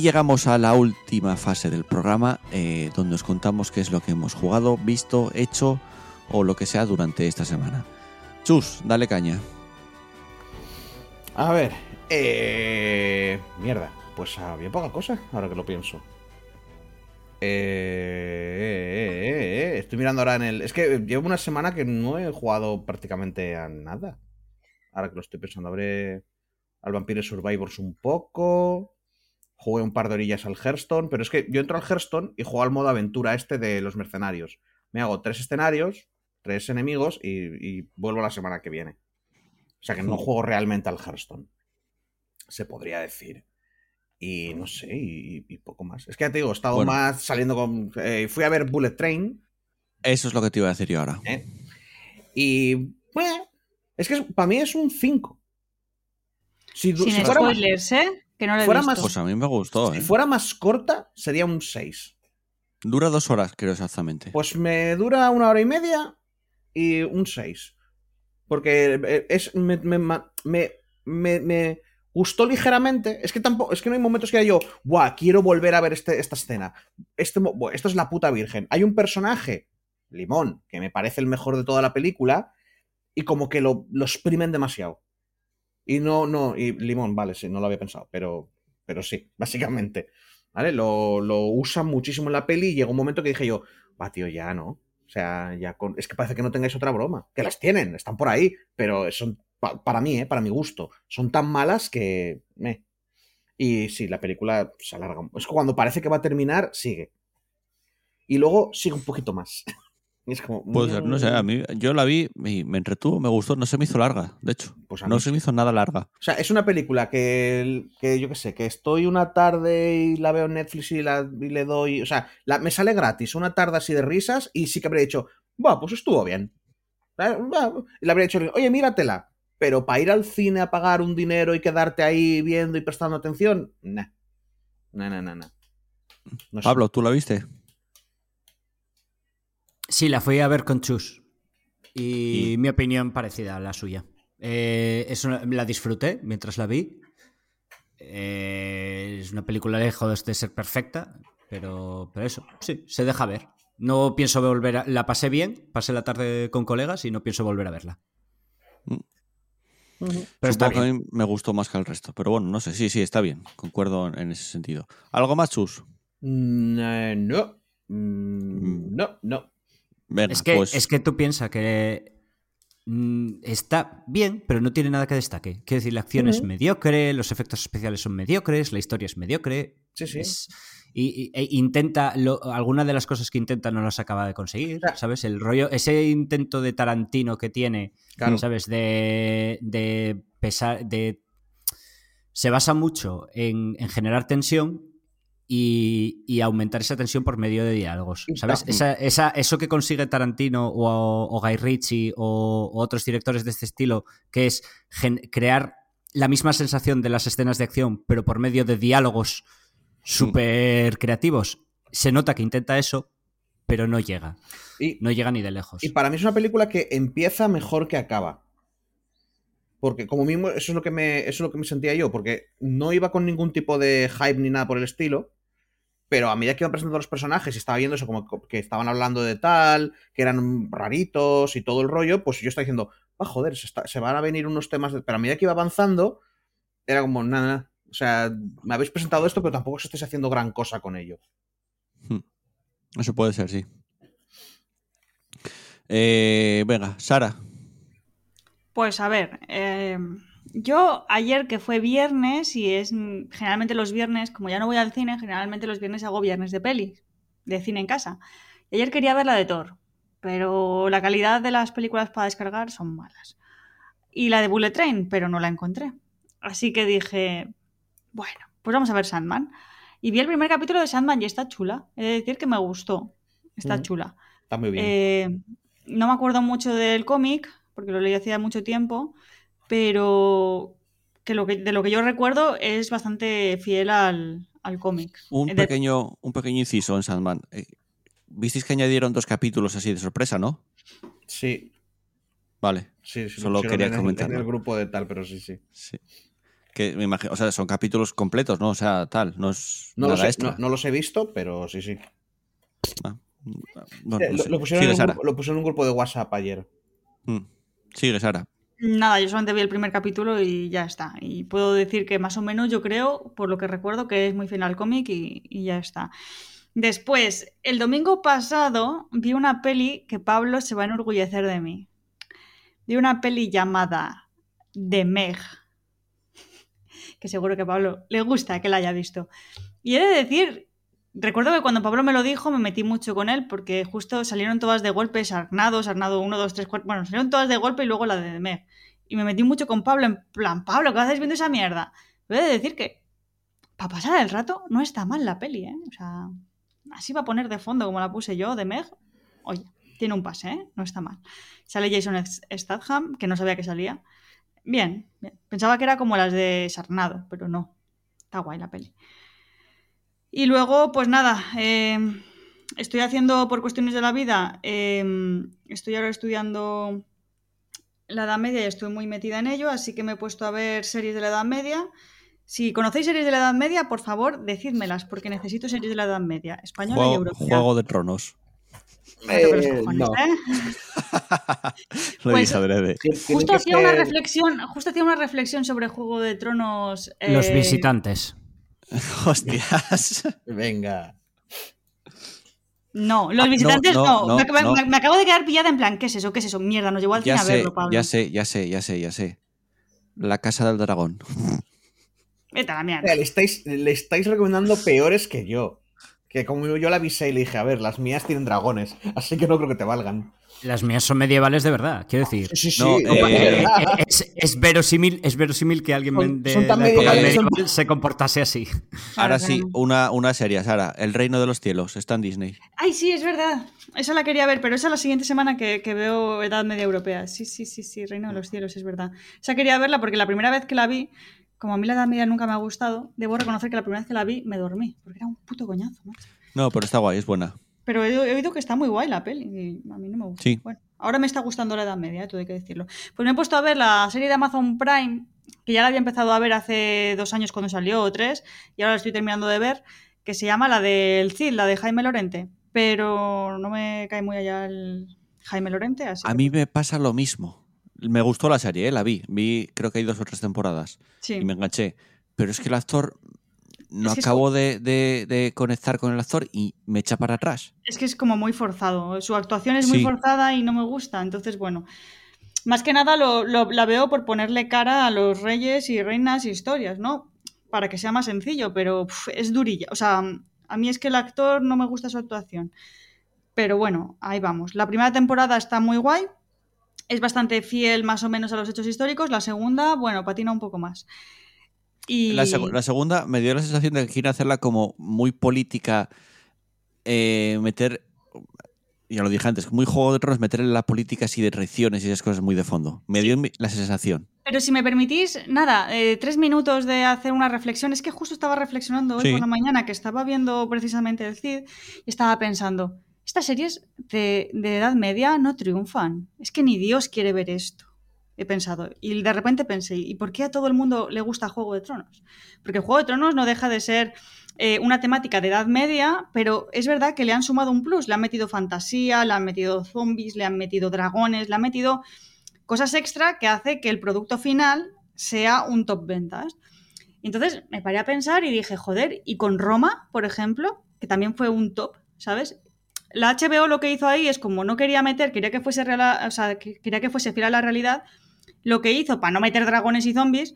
Llegamos a la última fase del programa, eh, donde os contamos qué es lo que hemos jugado, visto, hecho o lo que sea durante esta semana. Chus, dale caña. A ver. Eh... Mierda. Pues había poca cosa, ahora que lo pienso. Eh, eh, eh, eh, Estoy mirando ahora en el. Es que llevo una semana que no he jugado prácticamente a nada. Ahora que lo estoy pensando, habré al Vampire Survivors un poco. Jugué un par de orillas al Hearthstone, pero es que yo entro al Hearthstone y juego al modo aventura este de los mercenarios. Me hago tres escenarios, tres enemigos y, y vuelvo la semana que viene. O sea que no juego realmente al Hearthstone. Se podría decir. Y no sé, y, y poco más. Es que ya te digo, he estado Bueno. más saliendo con. eh, fui a ver Bullet Train. Eso es lo que te iba a decir yo ahora. ¿eh? Y. Bueno, es que para mí es un 5. Si, Sin si más, spoilers, ¿eh? Que no lo he fuera visto. más- Pues a mí me gustó, si ¿eh? fuera más corta, sería un 6. Dura dos horas, creo exactamente. Pues me dura una hora y media y un 6. Porque eh, es, me, me, me, me- me gustó ligeramente. Es que tampoco, es que no hay momentos que haya yo, Buah, quiero volver a ver este, esta escena. Este, buah, esto es la puta virgen. Hay un personaje, Limón, que me parece el mejor de toda la película, y como que lo, lo exprimen demasiado. Y no, no, y Limón, vale, sí, no lo había pensado, pero, pero sí, <laughs> básicamente. ¿Vale? Lo, lo usan muchísimo en la peli y llegó un momento que dije yo, va, tío, ya no. O sea, ya con... es que parece que no tengáis otra broma. Que las tienen, están por ahí, pero son, pa- para mí, ¿eh? para mi gusto, son tan malas que... meh. Y sí, la película se alarga. Es cuando parece que va a terminar, sigue. Y luego sigue un poquito más. <laughs> Y es como... Puede ser, no sé, a mí yo la vi y me entretuvo, me gustó, no se me hizo larga, de hecho. Pues No se me hizo nada larga. O sea, es una película que, que yo qué sé, que estoy una tarde y la veo en Netflix y, la, y le doy. O sea, la- me sale gratis, una tarde así de risas y sí que habría dicho, va, pues estuvo bien. Y le habría dicho, oye, míratela. Pero para ir al cine a pagar un dinero y quedarte ahí viendo y prestando atención, nah. Nah, nah, nah, nah. No sé. Pablo, ¿tú la viste? Sí, la fui a ver con Chus. Y, Y- mi opinión parecida a la suya. Eh, es una- la disfruté mientras la vi. Eh, es una película lejos de ser perfecta, pero, pero eso, sí, se deja ver. No pienso volver a... La pasé bien, pasé la tarde con colegas y no pienso volver a verla. Pero Supongo que a bien. mí me gustó más que al resto, pero bueno, no sé, sí, sí, está bien, concuerdo en ese sentido. ¿Algo más, Chus? Mm, eh, no. Mm, no, no. Venga, Es que, pues es que tú piensas que mm, está bien, pero no tiene nada que destaque. Quiero decir, la acción es mediocre, los efectos especiales son mediocres, la historia es mediocre. Sí, sí. es- y, y- e intenta, lo, alguna de las cosas que intenta no las acaba de conseguir, Claro. ¿sabes? El rollo, ese intento de Tarantino que tiene, Claro. ¿sabes? De, de pesar, de... Se basa mucho en, en generar tensión y, y aumentar esa tensión por medio de diálogos, ¿sabes? Esa, esa- eso que consigue Tarantino o, o Guy Ritchie o, o otros directores de este estilo, que es crear la misma sensación de las escenas de acción, pero por medio de diálogos súper creativos. Se nota que intenta eso, pero no llega. Y, No llega ni de lejos. Y para mí es una película que empieza mejor que acaba. Porque como mismo, eso es lo que me, eso es lo que me sentía yo, porque no iba con ningún tipo de hype ni nada por el estilo. Pero a medida que iban presentando los personajes y estaba viendo eso, como que estaban hablando de tal, que eran raritos y todo el rollo, pues yo estaba diciendo, ah, joder, se, está- se van a venir unos temas. de-". Pero a medida que iba avanzando, era como, nada, nada. O sea, me habéis presentado esto, pero tampoco os estáis haciendo gran cosa con ello. eso puede ser, sí. Eh, venga, Sara. Pues a ver, eh, yo ayer que fue viernes y es mm, generalmente los viernes, como ya no voy al cine, generalmente los viernes hago viernes de peli, de cine en casa. Y ayer quería ver la de Thor, pero la calidad de las películas para descargar son malas. Y la de Bullet Train, pero no la encontré. Así que dije, bueno, pues vamos a ver Sandman. Y vi el primer capítulo de Sandman y está chula. He de decir que me gustó. Está Ujú. chula. Está muy bien. Eh, no me acuerdo mucho del cómic, porque lo leí hacía mucho tiempo, pero que lo que, de lo que yo recuerdo es bastante fiel al, al cómic. Un Eh, pequeño, un pequeño inciso en Sandman. Eh, Visteis que añadieron dos capítulos así de sorpresa, ¿no? Sí, Vale. sí, sí. lo Solo quería comentarlo. En el grupo de tal, pero sí, sí. Sí. Que me imagino, o sea, son capítulos completos, ¿no? O sea, tal, no es No, nada los he, extra. no, no los he visto, pero sí, sí. Bueno, Eh, no lo, sé. lo pusieron en un lo pusieron en un grupo de WhatsApp ayer. Mm. Sigue, Sara. Nada, yo solamente vi el primer capítulo y ya está. Y puedo decir que más o menos yo creo, por lo que recuerdo, que es muy fiel al cómic y, ya está. Después, el domingo pasado vi una peli que Pablo se va a enorgullecer de mí. Vi una peli llamada The Meg, <laughs> que seguro que a Pablo le gusta que la haya visto. Y he de decir, recuerdo que cuando Pablo me lo dijo me metí mucho con él porque justo salieron todas de golpe, Sarnado, Sarnado 1, 2, 3, 4, bueno, salieron todas de golpe y luego la de The. Y me metí mucho con Pablo, en plan, Pablo, ¿qué haces viendo esa mierda? He de decir que, para pasar el rato, no está mal la peli, ¿eh? O sea, así va a poner de fondo como la puse yo, de Meg. Oye, tiene un pase, ¿eh? No está mal. Sale Jason Statham, que no sabía que salía. Bien, bien. Pensaba que era como las de Sarnado, pero no. Está guay la peli. Y luego, pues nada, eh, estoy haciendo por cuestiones de la vida, eh, estoy ahora estudiando la Edad Media y estoy muy metida en ello, así que me he puesto a ver series de la Edad Media. Si conocéis series de la Edad Media, por favor, decídmelas, porque necesito series de la Edad Media, española y europea. Juego de Tronos. Me toca los Eh, cojones, no. ¿eh? <laughs> Lo Pues- Justo hacía una ser- reflexión, justo hacía una reflexión sobre Juego de Tronos. Los eh, visitantes. <laughs> Hostias. Venga. No, los Ah, visitantes no, no. no, me, me- no. me acabo de quedar pillada en plan, ¿qué es eso? ¿Qué es eso? Mierda, nos llevó al cine Ya a sé, verlo, Pablo. ya sé, ya sé, ya sé, ya sé. La Casa del Dragón. Vete a la O mierda. sea, le, estáis, le estáis recomendando peores que yo. Que como yo la avisé y le dije, a ver, las mías tienen dragones, así que no creo que te valgan. Las mías son medievales de verdad, quiero decir. Sí, sí, No, sí. eh, Eh, Es, es verosímil, es verosímil que alguien Son- de son tan la época medieval son- se comportase así. Ahora sí, una, una serie, Sara. El Reino de los Cielos. Está en Disney. Ay, sí, es verdad. Esa la quería ver, pero esa es la siguiente semana que, que veo Edad Media Europea. Sí, sí, sí, sí, Reino de los Cielos, es verdad. Esa quería verla porque la primera vez que la vi, como a mí la Edad Media nunca me ha gustado, debo reconocer que la primera vez que la vi me dormí, porque era un puto coñazo, macho. No, pero está guay, es buena. Pero he, he oído que está muy guay la peli y a mí no me gusta. Sí. Bueno, ahora me está gustando la Edad Media, eh, todo hay que decirlo. Pues me he puesto a ver la serie de Amazon Prime, que ya la había empezado a ver hace dos años cuando salió, o tres, y ahora la estoy terminando de ver, que se llama la del Cid, la de Jaime Lorente. Pero no me cae muy allá el Jaime Lorente, así A que- mí me pasa lo mismo. Me gustó la serie, ¿eh? la vi. Vi, creo que hay dos o tres temporadas. Sí. Y me enganché. Pero es que el actor no Es acabo de, de- de conectar con el actor y me echa para atrás. Es que es como muy forzado. Su actuación es muy Sí. forzada y no me gusta. Entonces, bueno. Más que nada lo, lo- la veo por ponerle cara a los reyes y reinas y historias, ¿no? Para que sea más sencillo, pero uf, es durilla. O sea, a mí es que el actor no me gusta su actuación. Pero bueno, ahí vamos. La primera temporada está muy guay. Es bastante fiel más o menos a los hechos históricos. La segunda, bueno, patina un poco más. Y... La, seg- la segunda me dio la sensación de que quieren hacerla como muy política, eh, meter, ya lo dije antes, muy Juego de Tronos, meter en la política así de traiciones y esas cosas muy de fondo. Me dio la sensación. Pero si me permitís, nada, eh, tres minutos de hacer una reflexión. Es que justo estaba reflexionando hoy Sí. por la mañana que estaba viendo precisamente el CID y estaba pensando, estas series de, Edad Media no triunfan. Es que ni Dios quiere ver esto. He pensado. Y de repente pensé, ¿y por qué a todo el mundo le gusta Juego de Tronos? Porque Juego de Tronos no deja de ser eh, una temática de Edad Media, pero es verdad que le han sumado un plus. Le han metido fantasía, le han metido zombies, le han metido dragones, le han metido cosas extra que hace que el producto final sea un top ventas. Entonces me paré a pensar y dije, joder, y con Roma, por ejemplo, que también fue un top, ¿sabes? La HBO lo que hizo ahí es como no quería meter, quería que fuese real, o sea, que- quería que fuese fiel a la realidad, lo que hizo para no meter dragones y zombies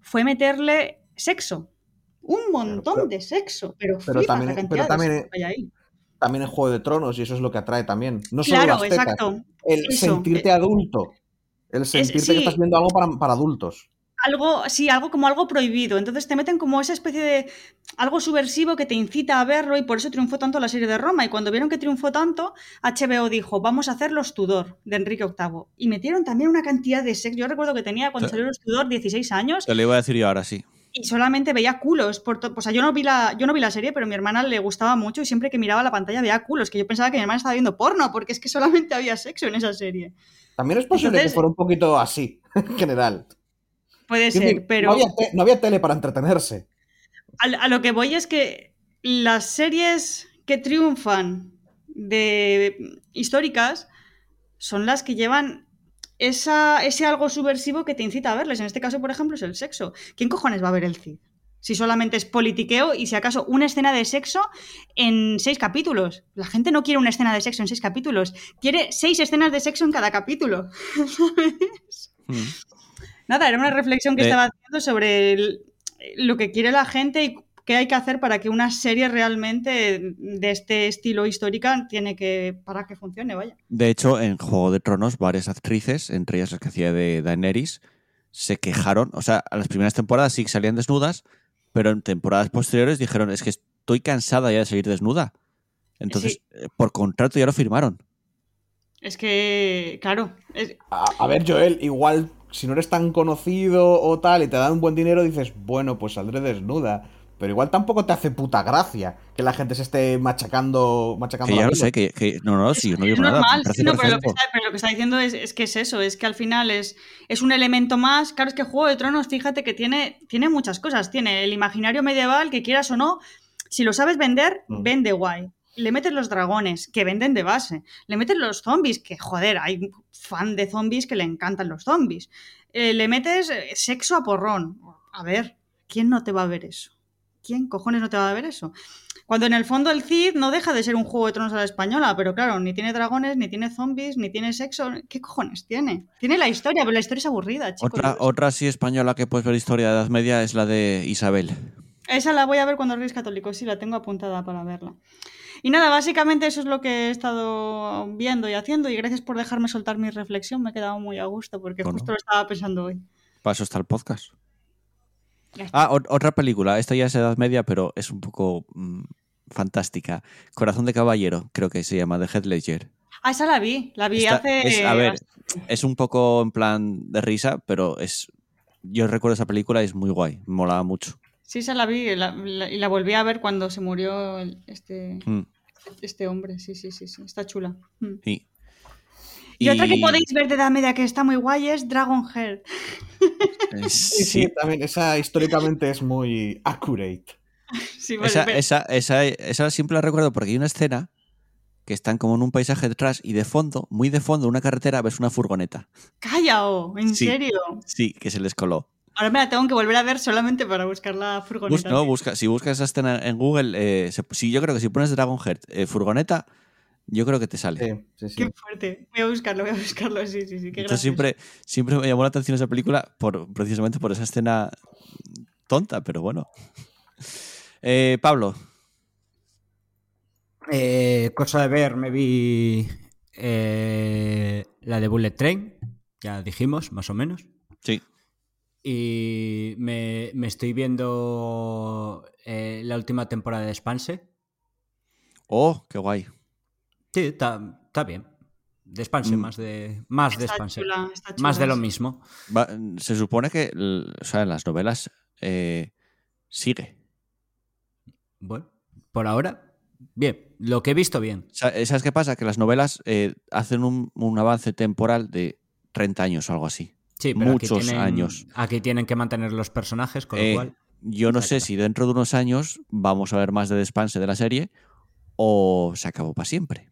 fue meterle sexo. Un montón pero- de sexo, pero, pero también- la pero de también- hay ahí. También en Juego de Tronos, y eso es lo que atrae también. No solo Claro, las tetas, exacto. el Eso. sentirte adulto. El sentirte sí. que estás viendo algo para, para adultos. Algo, sí, algo como algo prohibido. Entonces te meten como esa especie de algo subversivo que te incita a verlo y por eso triunfó tanto la serie de Roma. Y cuando vieron que triunfó tanto, HBO dijo, vamos a hacer Los Tudor de Enrique VIII. Y metieron también una cantidad de sexo. Yo recuerdo que tenía cuando Te- salió Los Tudor 16 años Te lo iba a decir yo ahora, sí. y solamente veía culos. Por to- o sea, yo no, vi la, yo no vi la serie, pero a mi hermana le gustaba mucho y siempre que miraba la pantalla veía culos, que yo pensaba que mi hermana estaba viendo porno, porque es que solamente había sexo en esa serie. También es posible Entonces- que fuera un poquito así, <laughs> en general. Puede ser, decir, pero no, había te- no había tele para entretenerse. a, a lo que voy es que las series que triunfan de históricas son las que llevan esa, ese algo subversivo que te incita a verles. En este caso, por ejemplo, es el sexo. ¿Quién cojones va a ver el Cid? Si solamente es politiqueo y si acaso una escena de sexo en seis capítulos. La gente no quiere una escena de sexo en seis capítulos. Quiere seis escenas de sexo en cada capítulo. <laughs> ¿Sabes? Mm. Nada, era una reflexión que estaba haciendo sobre el- lo que quiere la gente y qué hay que hacer para que una serie realmente de este estilo histórica tiene que para que funcione, vaya. De hecho, en Juego de Tronos, varias actrices, entre ellas las que hacía de Daenerys, se quejaron. O sea, a las primeras temporadas sí que salían desnudas, pero en temporadas posteriores dijeron, es que estoy cansada ya de salir desnuda. Entonces, Sí. eh, por contrato ya lo firmaron. Es que, claro, es- A, a ver, Joel, igual si no eres tan conocido o tal y te dan un buen dinero, dices, bueno, pues saldré desnuda. Pero igual tampoco te hace puta gracia que la gente se esté machacando, machacando Que ya la lo sé, que, que- no, no, sí, no es digo nada. normal, sí, no, pero, lo que está, pero lo que está diciendo es, es que es eso, es que al final es, es un elemento más. Claro, es que Juego de Tronos, fíjate que tiene, tiene muchas cosas. Tiene el imaginario medieval, que quieras o no, si lo sabes vender, Mm. vende guay. Le metes los dragones, que venden de base. Le metes los zombies, que joder, hay fan de zombies que le encantan los zombies. Eh, le metes eh, sexo a porrón. A ver, ¿quién no te va a ver eso? ¿Quién cojones no te va a ver eso? Cuando en el fondo el Cid no deja de ser un juego de tronos a la española, pero claro, ni tiene dragones, ni tiene zombies, ni tiene sexo. ¿Qué cojones tiene? Tiene la historia, pero la historia es aburrida, chicos. Otra, otra así española que puedes ver historia de Edad Media es la de Isabel. Esa la voy a ver cuando Reyes Católicos, sí, la tengo apuntada para verla. Y nada, básicamente eso es lo que he estado viendo y haciendo. Y gracias por dejarme soltar mi reflexión, me he quedado muy a gusto porque Bueno. justo lo estaba pensando hoy. Para eso está el podcast. Ah, ot- otra película. Esta ya es Edad Media, pero es un poco mm, fantástica. Corazón de Caballero, creo que se llama, de Heath Ledger. Ah, esa la vi, la vi hace. es- a ver, es un poco en plan de risa, pero es. Yo recuerdo esa película y es muy guay. Me molaba mucho. Sí, esa la vi la- la- y la volví a ver cuando se murió el- este, Mm, este hombre. Sí, sí, sí, sí, está chula. Mm. sí. Y, otra que podéis ver de Edad Media que está muy guay es Dragonheart. eh, Sí, sí, sí, también. Esa históricamente es muy accurate. Sí, vale, Esa, pero- esa, esa, esa siempre la recuerdo porque hay una escena que están como en un paisaje detrás y de fondo, muy de fondo, una carretera, ves una furgoneta. ¡Cállao! ¿En Sí. serio? Sí, que se les coló. Ahora me la tengo que volver a ver solamente para buscar la furgoneta. Bus- no, busca, si buscas esa escena en Google, eh, se- sí, yo creo que si pones Dragonheart eh, furgoneta, yo creo que te sale. Sí, sí, sí. Qué fuerte. Voy a buscarlo, voy a buscarlo. Sí, sí, sí. Qué Entonces siempre, siempre me llamó la atención esa película por, precisamente por esa escena tonta, pero bueno. Eh, Pablo, Eh, cosa de ver, me vi eh, la de Bullet Train, ya dijimos, más o menos. sí. Y me, me estoy viendo eh, la última temporada de Expanse. Oh, qué guay. Sí, está está bien. De Expanse, Mm. más de, más de Está Expanse. chula, está chula, Más de lo mismo. Va- se supone que o sea, en las novelas eh, sigue. Bueno, por ahora, bien. Lo que he visto, bien. Eh, ¿Sabes qué pasa? Que las novelas eh, hacen un, un avance temporal de 30 años o algo así. Sí, pero aquí Muchos tienen- años. Aquí tienen que mantener los personajes, con Eh, lo cual. Yo no sé si dentro de unos años vamos a ver más de Despanse de la serie o se acabó para siempre.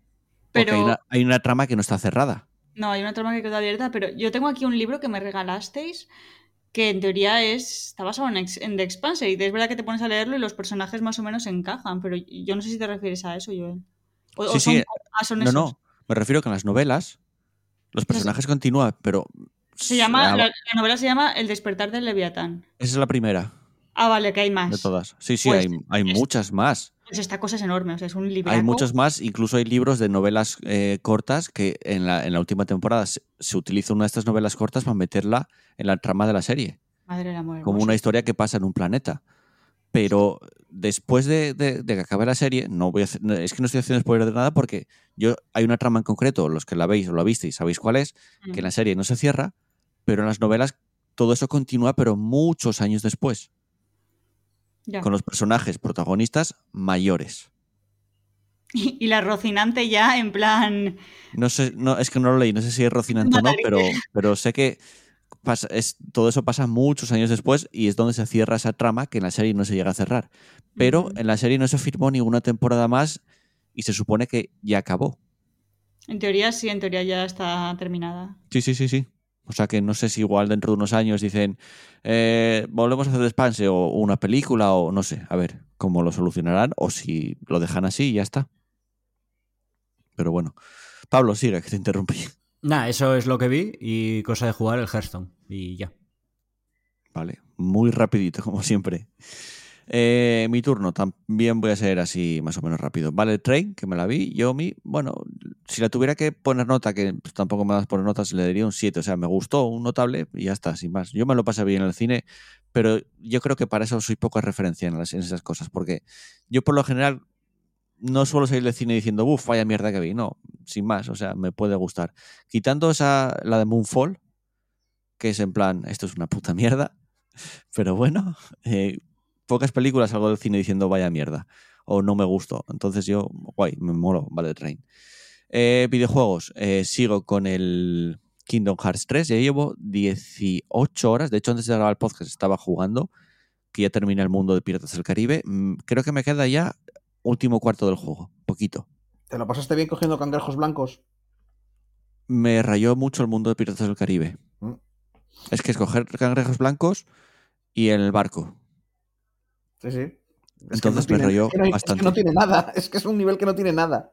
Porque Pero- hay, una, hay una trama que no está cerrada. No, hay una trama que quedó abierta, pero yo tengo aquí un libro que me regalasteis que en teoría es está basado en, Ex- en The Expanse y es verdad que te pones a leerlo y los personajes más o menos encajan, pero yo no sé si te refieres a eso, Joel. O, o Sí, son, sí. ah, son No, esos. no. Me refiero que en las novelas los personajes continúan, pero. Se llama, Ah, la, la novela se llama El despertar del Leviatán. Esa es la primera Ah, vale, que hay más. de todas. Sí, sí, Pues, hay, hay es- muchas más. Pues esta cosa es enorme, o sea, es un libro. Hay muchas más, incluso hay libros de novelas eh, cortas que en la, en la última temporada se, se utiliza una de estas novelas cortas para meterla en la trama de la serie, Madre del amor. como hermoso. una historia que pasa en un planeta. Pero después de, de- de que acabe la serie, no voy a hacer- es que no estoy haciendo spoiler de nada porque yo hay una trama en concreto, los que la veis o la visteis, sabéis cuál es, que en Mm. la serie no se cierra, pero en las novelas todo eso continúa, pero muchos años después, Ya. con los personajes protagonistas mayores. Y, <laughs> y la Rocinante ya en plan. No sé, no, es que no lo leí, no sé si es Rocinante o no, pero, pero sé que, pasa- es, todo eso pasa muchos años después y es donde se cierra esa trama que en la serie no se llega a cerrar. Pero en la serie no se firmó ninguna temporada más y se supone que ya acabó. En teoría sí, en teoría ya está terminada. Sí, sí, sí, sí. O sea que no sé si igual dentro de unos años dicen, eh, volvemos a hacer despanse o una película o no sé, a ver cómo lo solucionarán o si lo dejan así y ya está. Pero bueno. Pablo, sigue, que te interrumpí. Nada, eso es lo que vi y cosa de jugar el Hearthstone. Y ya. Vale, muy rapidito, como siempre. Eh, mi turno, también voy a ser así más o menos rápido. Vale, Train, que me la vi, yo mi, bueno, si la tuviera que poner nota, que pues, tampoco me das poner notas, le daría un 7, o sea, me gustó, un notable y ya está, sin más. Yo me lo pasé bien en el cine, pero yo creo que para eso soy poca referencia en esas cosas, porque yo por lo general no suelo salir del cine diciendo, uff, vaya mierda que vi, no, sin más, o sea, me puede gustar. Quitando esa, la de Moonfall, que es en plan, esto es una puta mierda, <laughs> pero bueno, eh, pocas películas salgo del cine diciendo vaya mierda o no me gustó. Entonces yo, guay, me molo, vale, Train. Eh, videojuegos, eh, sigo con el Kingdom Hearts 3, ya llevo 18 horas, de hecho antes de grabar el podcast estaba jugando, que ya termina el mundo de Piratas del Caribe. Mm, Creo que me queda ya último cuarto del juego, poquito. ¿Te lo pasaste bien cogiendo cangrejos blancos? Me rayó mucho el mundo de Piratas del Caribe. Mm. Es que escoger cangrejos blancos y el barco. Sí, sí. Es Entonces no me tiene- rayó es que no hay- bastante. Es que no tiene nada. <laughs> Es que es un nivel que no tiene nada.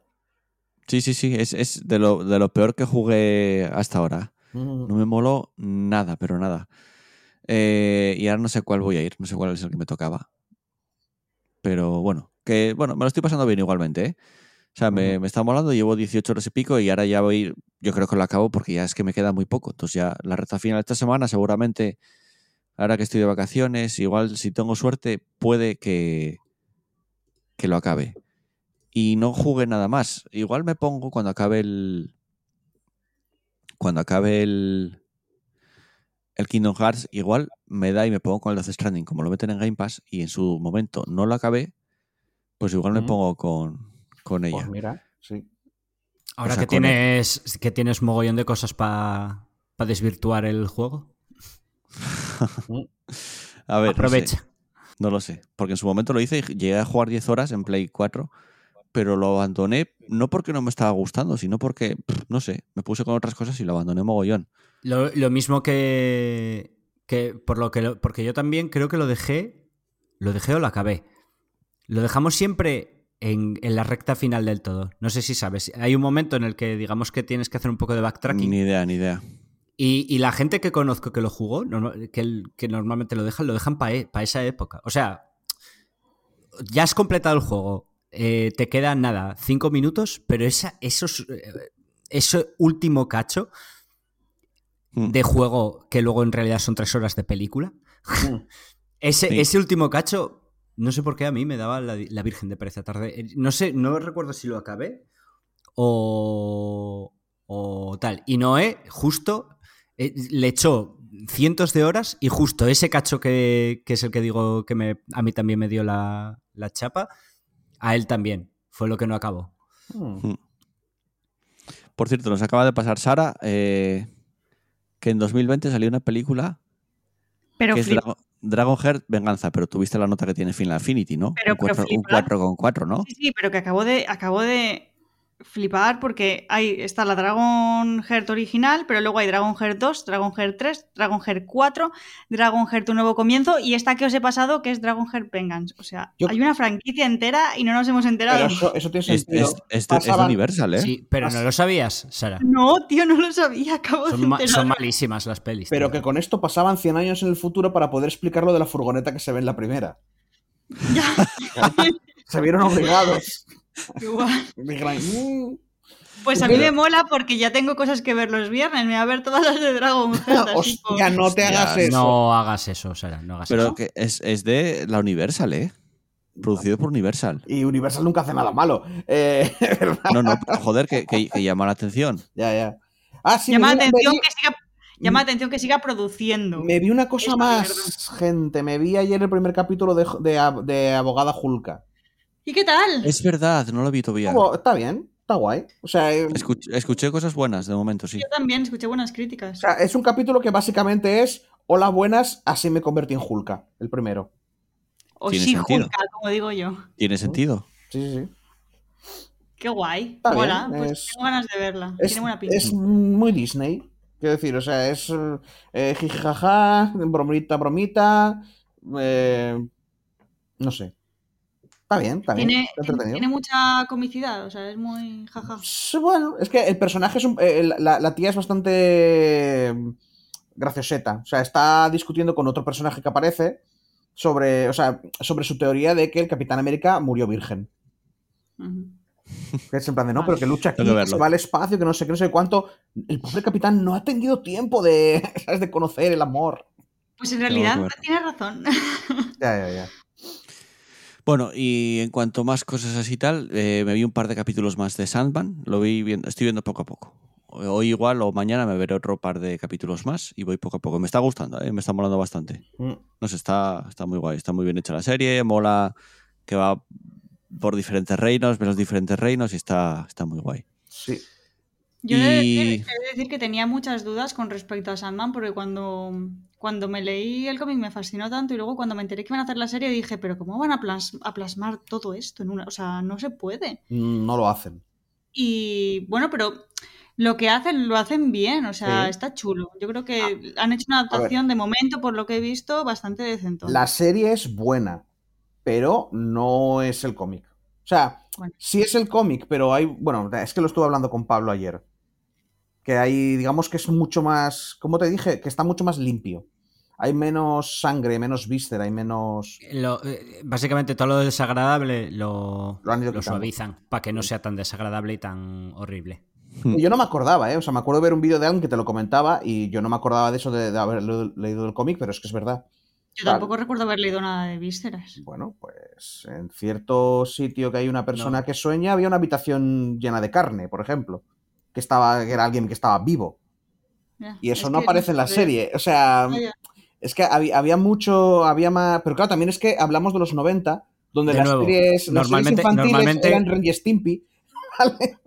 Sí, sí, sí, es, es de, lo, de lo peor que jugué hasta ahora. No me moló nada, pero nada. Eh, y ahora no sé cuál voy a ir, no sé cuál es el que me tocaba. Pero bueno, que bueno, me lo estoy pasando bien igualmente, ¿eh? O sea, me, me está molando, llevo 18 horas y pico y ahora ya voy, yo creo que lo acabo porque ya es que me queda muy poco. Entonces ya la recta final de esta semana seguramente, ahora que estoy de vacaciones, igual si tengo suerte, puede que, que lo acabe. Y no jugué nada más. Igual me pongo cuando acabe el... Cuando acabe el... El Kingdom Hearts, igual me da y me pongo con el Death Stranding, como lo meten en Game Pass y en su momento no lo acabé, pues igual me pongo con, con ella. Pues mira, sí. Ahora sea, que el- tienes, que tienes mogollón de cosas para desvirtuar el juego, <laughs> A ver, no sé. aprovecha. No lo sé, porque en su momento lo hice y llegué a jugar 10 horas en Play 4, pero lo abandoné no porque no me estaba gustando, sino porque, no sé, me puse con otras cosas y lo abandoné mogollón. Lo, lo mismo que, que por lo que lo- porque yo también creo que lo dejé, lo dejé o lo acabé. Lo dejamos siempre en, en la recta final del todo. No sé si sabes. Hay un momento en el que digamos que tienes que hacer un poco de backtracking. Ni idea, ni idea. Y, y la gente que conozco que lo jugó, que, el- que normalmente lo dejan, lo dejan para esa época. O sea, ya has completado el juego. eh, te quedan nada, cinco minutos, pero esa, esos, eh, ese último cacho Mm. de juego, que luego en realidad son tres horas de película, Mm. <laughs> ese, Sí. ese último cacho, no sé por qué a mí me daba la, la Virgen de Pereza tarde. Eh, No sé, no recuerdo si lo acabé o, o tal. Y Noé justo eh, le echó cientos de horas y justo ese cacho que, que es el que digo que me, a mí también me dio la, la chapa, a él también. Fue lo que no acabó. Mm. Por cierto, nos acaba de pasar Sara eh, que en 2020 salió una película Pero que es Dragon, Dragon Heart Venganza, pero tuviste la nota que tiene Final Affinity, ¿no? Pero- un pero 4 un flipar. 4 con 4, ¿no? Sí, sí, pero que acabo de, acabo de flipar porque hay, está la Dragon Heart original, pero luego hay Dragon Heart 2, Dragon Heart 3, Dragon Heart 4, Dragon Heart Un Nuevo Comienzo y esta que os he pasado que es Dragon Heart Vengeance. O sea, Yo- hay una franquicia entera y no nos hemos enterado. Pero eso, eso tiene Es, sentido. es- Universal, ¿eh? Sí, pero no lo sabías, Sara. No, tío, no lo sabía, acabo Son, de ma- son enterarme. malísimas las pelis. Pero tío. que con esto pasaban 100 años en el futuro para poder explicar lo de la furgoneta que se ve en la primera. <laughs> se vieron obligados. Igual. "Mm". Pues a mí me mola porque ya tengo cosas que ver los viernes. Me voy a ver todas las de Dragon <laughs> Hostia, no te Hostia, hagas eso. No hagas eso, Sara, no hagas Pero eso. que es, es de la Universal, ¿eh? Producido por Universal. Y Universal nunca hace nada malo. Eh. <laughs> No, no, joder, que, que- que llama la atención. ya, ya. Ah, sí, llama la atención que siga, llama la atención que siga produciendo. me vi una cosa Esta más, gente. Me vi ayer el primer capítulo de, de, de Abogada Julka. ¿Y qué tal? Es verdad, no lo vi todavía. Estuvo- Está bien. Está guay. O sea, eh, Escuch- escuché cosas buenas de momento, sí. Yo también escuché buenas críticas. o sea, es un capítulo que básicamente es Hola, buenas, así me convertí en Hulka, el primero. o tiene sí, sentido. Hulka, como digo yo. Tiene sentido. Sí, sí, sí. Qué guay. Está Mola, bien, pues es- tengo ganas de verla. Es, Tiene buena pinta. es muy Disney. Quiero decir, o sea, es eh, jijijaja, bromita, bromita. eh, no sé. Está bien, está bien. Tiene, está entretenido. tiene mucha comicidad, o sea, es muy jaja. Sí, Bueno, es que el personaje es un- eh, la, la tía es bastante mm, gracioseta. O sea, está discutiendo con otro personaje que aparece sobre, o sea, sobre su teoría de que el Capitán América murió virgen. Que es en plan de, no, pero que lucha aquí, que se va al espacio, que no sé qué, no sé cuánto. El pobre capitán no ha tenido tiempo de, <laughs> ¿sabes? de conocer el amor. Pues en realidad tienes razón. Ya, ya, ya. Bueno, y en cuanto más cosas así y tal, eh, me vi un par de capítulos más de Sandman. Lo vi viendo, estoy viendo poco a poco. Hoy igual o mañana me veré otro par de capítulos más y voy poco a poco. Me está gustando, eh, me está molando bastante. Mm. No sé, está, está muy guay, está muy bien hecha la serie, mola que va por diferentes reinos, ves los diferentes reinos y está, está muy guay. Sí. Yo he de, Y- decir, he de decir que tenía muchas dudas con respecto a Sandman porque cuando, cuando me leí el cómic me fascinó tanto y luego cuando me enteré que iban a hacer la serie dije, pero ¿cómo van a, plas- a plasmar todo esto en una? O sea, no se puede. Mm, No lo hacen. Y bueno, pero lo que hacen lo hacen bien, o sea, Sí. está chulo. Yo creo que han hecho una adaptación de momento, por lo que he visto, bastante decente. La serie es buena, pero no es el cómic. O sea, Bueno. sí es el cómic, pero hay. Bueno, es que lo estuve hablando con Pablo ayer. Que hay, digamos que es mucho más. Como te dije, que está mucho más limpio. Hay menos sangre, menos víscera, hay menos. Lo- eh, básicamente todo lo desagradable lo, Lo han ido lo quitando. suavizan para que no sea tan desagradable y tan horrible. Yo no me acordaba, ¿eh? O sea, me acuerdo de ver un vídeo de alguien que te lo comentaba y yo no me acordaba de eso de, de haber le- leído el cómic, pero es que es verdad. Yo tampoco recuerdo haber leído nada de vísceras. Bueno, pues en cierto sitio que hay una persona que sueña, había una habitación llena de carne, por ejemplo. Que estaba, que era alguien que estaba vivo. Ya, Y eso es no aparece en la serie. O sea, Vaya. Es que había, había mucho, había más. Pero claro, también es que hablamos de los 90, donde De las nuevo, series, las series normalmente- infantiles normalmente- eran Ren y Stimpy. <laughs> ¿vale?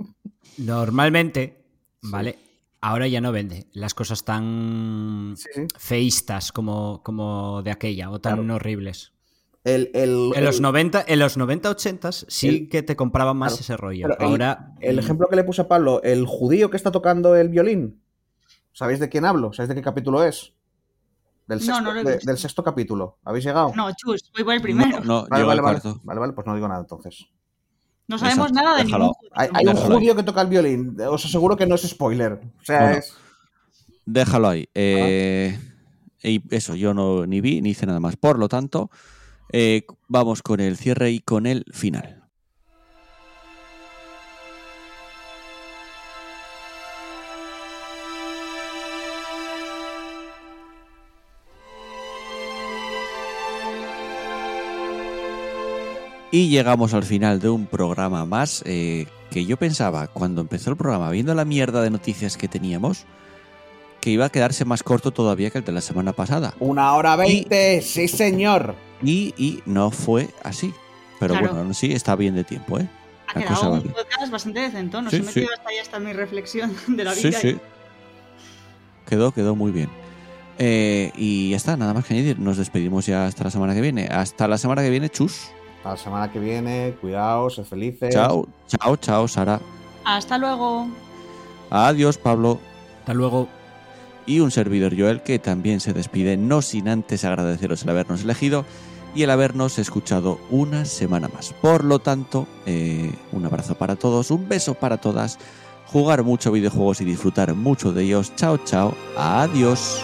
Normalmente, ¿vale? Ahora ya no vende las cosas tan Sí, sí. feístas como, como de aquella o tan Claro. horribles. El, el- En los el- 90, en los 90 80 sí que te compraban más claro, ese rollo. Ahora el mm, ejemplo que le puse a Pablo, el judío que está tocando el violín. ¿Sabéis de quién hablo? ¿Sabéis de qué capítulo es? Del No, sexto, no lo he de- visto. del sexto capítulo. ¿Habéis llegado? No, chus, voy por el primero. No, no Vale, vale, al vale. cuarto. Vale, vale, pues no digo nada entonces. No sabemos Exacto, nada de déjalo. ningún judío. Hay, hay un judío que toca el violín. Os aseguro que no es spoiler. O sea, es. Déjalo ahí. Eh, y eso, yo no ni vi ni hice nada más. Por lo tanto, eh, vamos con el cierre y con el final. Y llegamos al final de un programa más eh, que yo pensaba cuando empezó el programa, viendo la mierda de noticias que teníamos, que iba a quedarse más corto todavía que el de la semana pasada. Una hora veinte, sí señor. Y, y no fue así. Pero Claro. bueno, aún así está bien de tiempo, ¿eh? Ha La quedado un podcast bastante decentón. Nos Sí, he metido sí. hasta ahí hasta mi reflexión <laughs> de la Sí, vida. sí. Quedó, quedó muy bien. Eh, y ya está, nada más que añadir. Nos despedimos ya hasta la semana que viene. Hasta la semana que viene, chus. Hasta la semana que viene, cuidaos, sed felices. Chao, chao, chao, Sara. Hasta luego. Adiós, Pablo. hasta luego. y un servidor Joel que también se despide, no sin antes agradeceros el habernos elegido y el habernos escuchado una semana más. Por lo tanto, eh, un abrazo para todos, un beso para todas, jugar mucho videojuegos y disfrutar mucho de ellos. Chao, chao, adiós.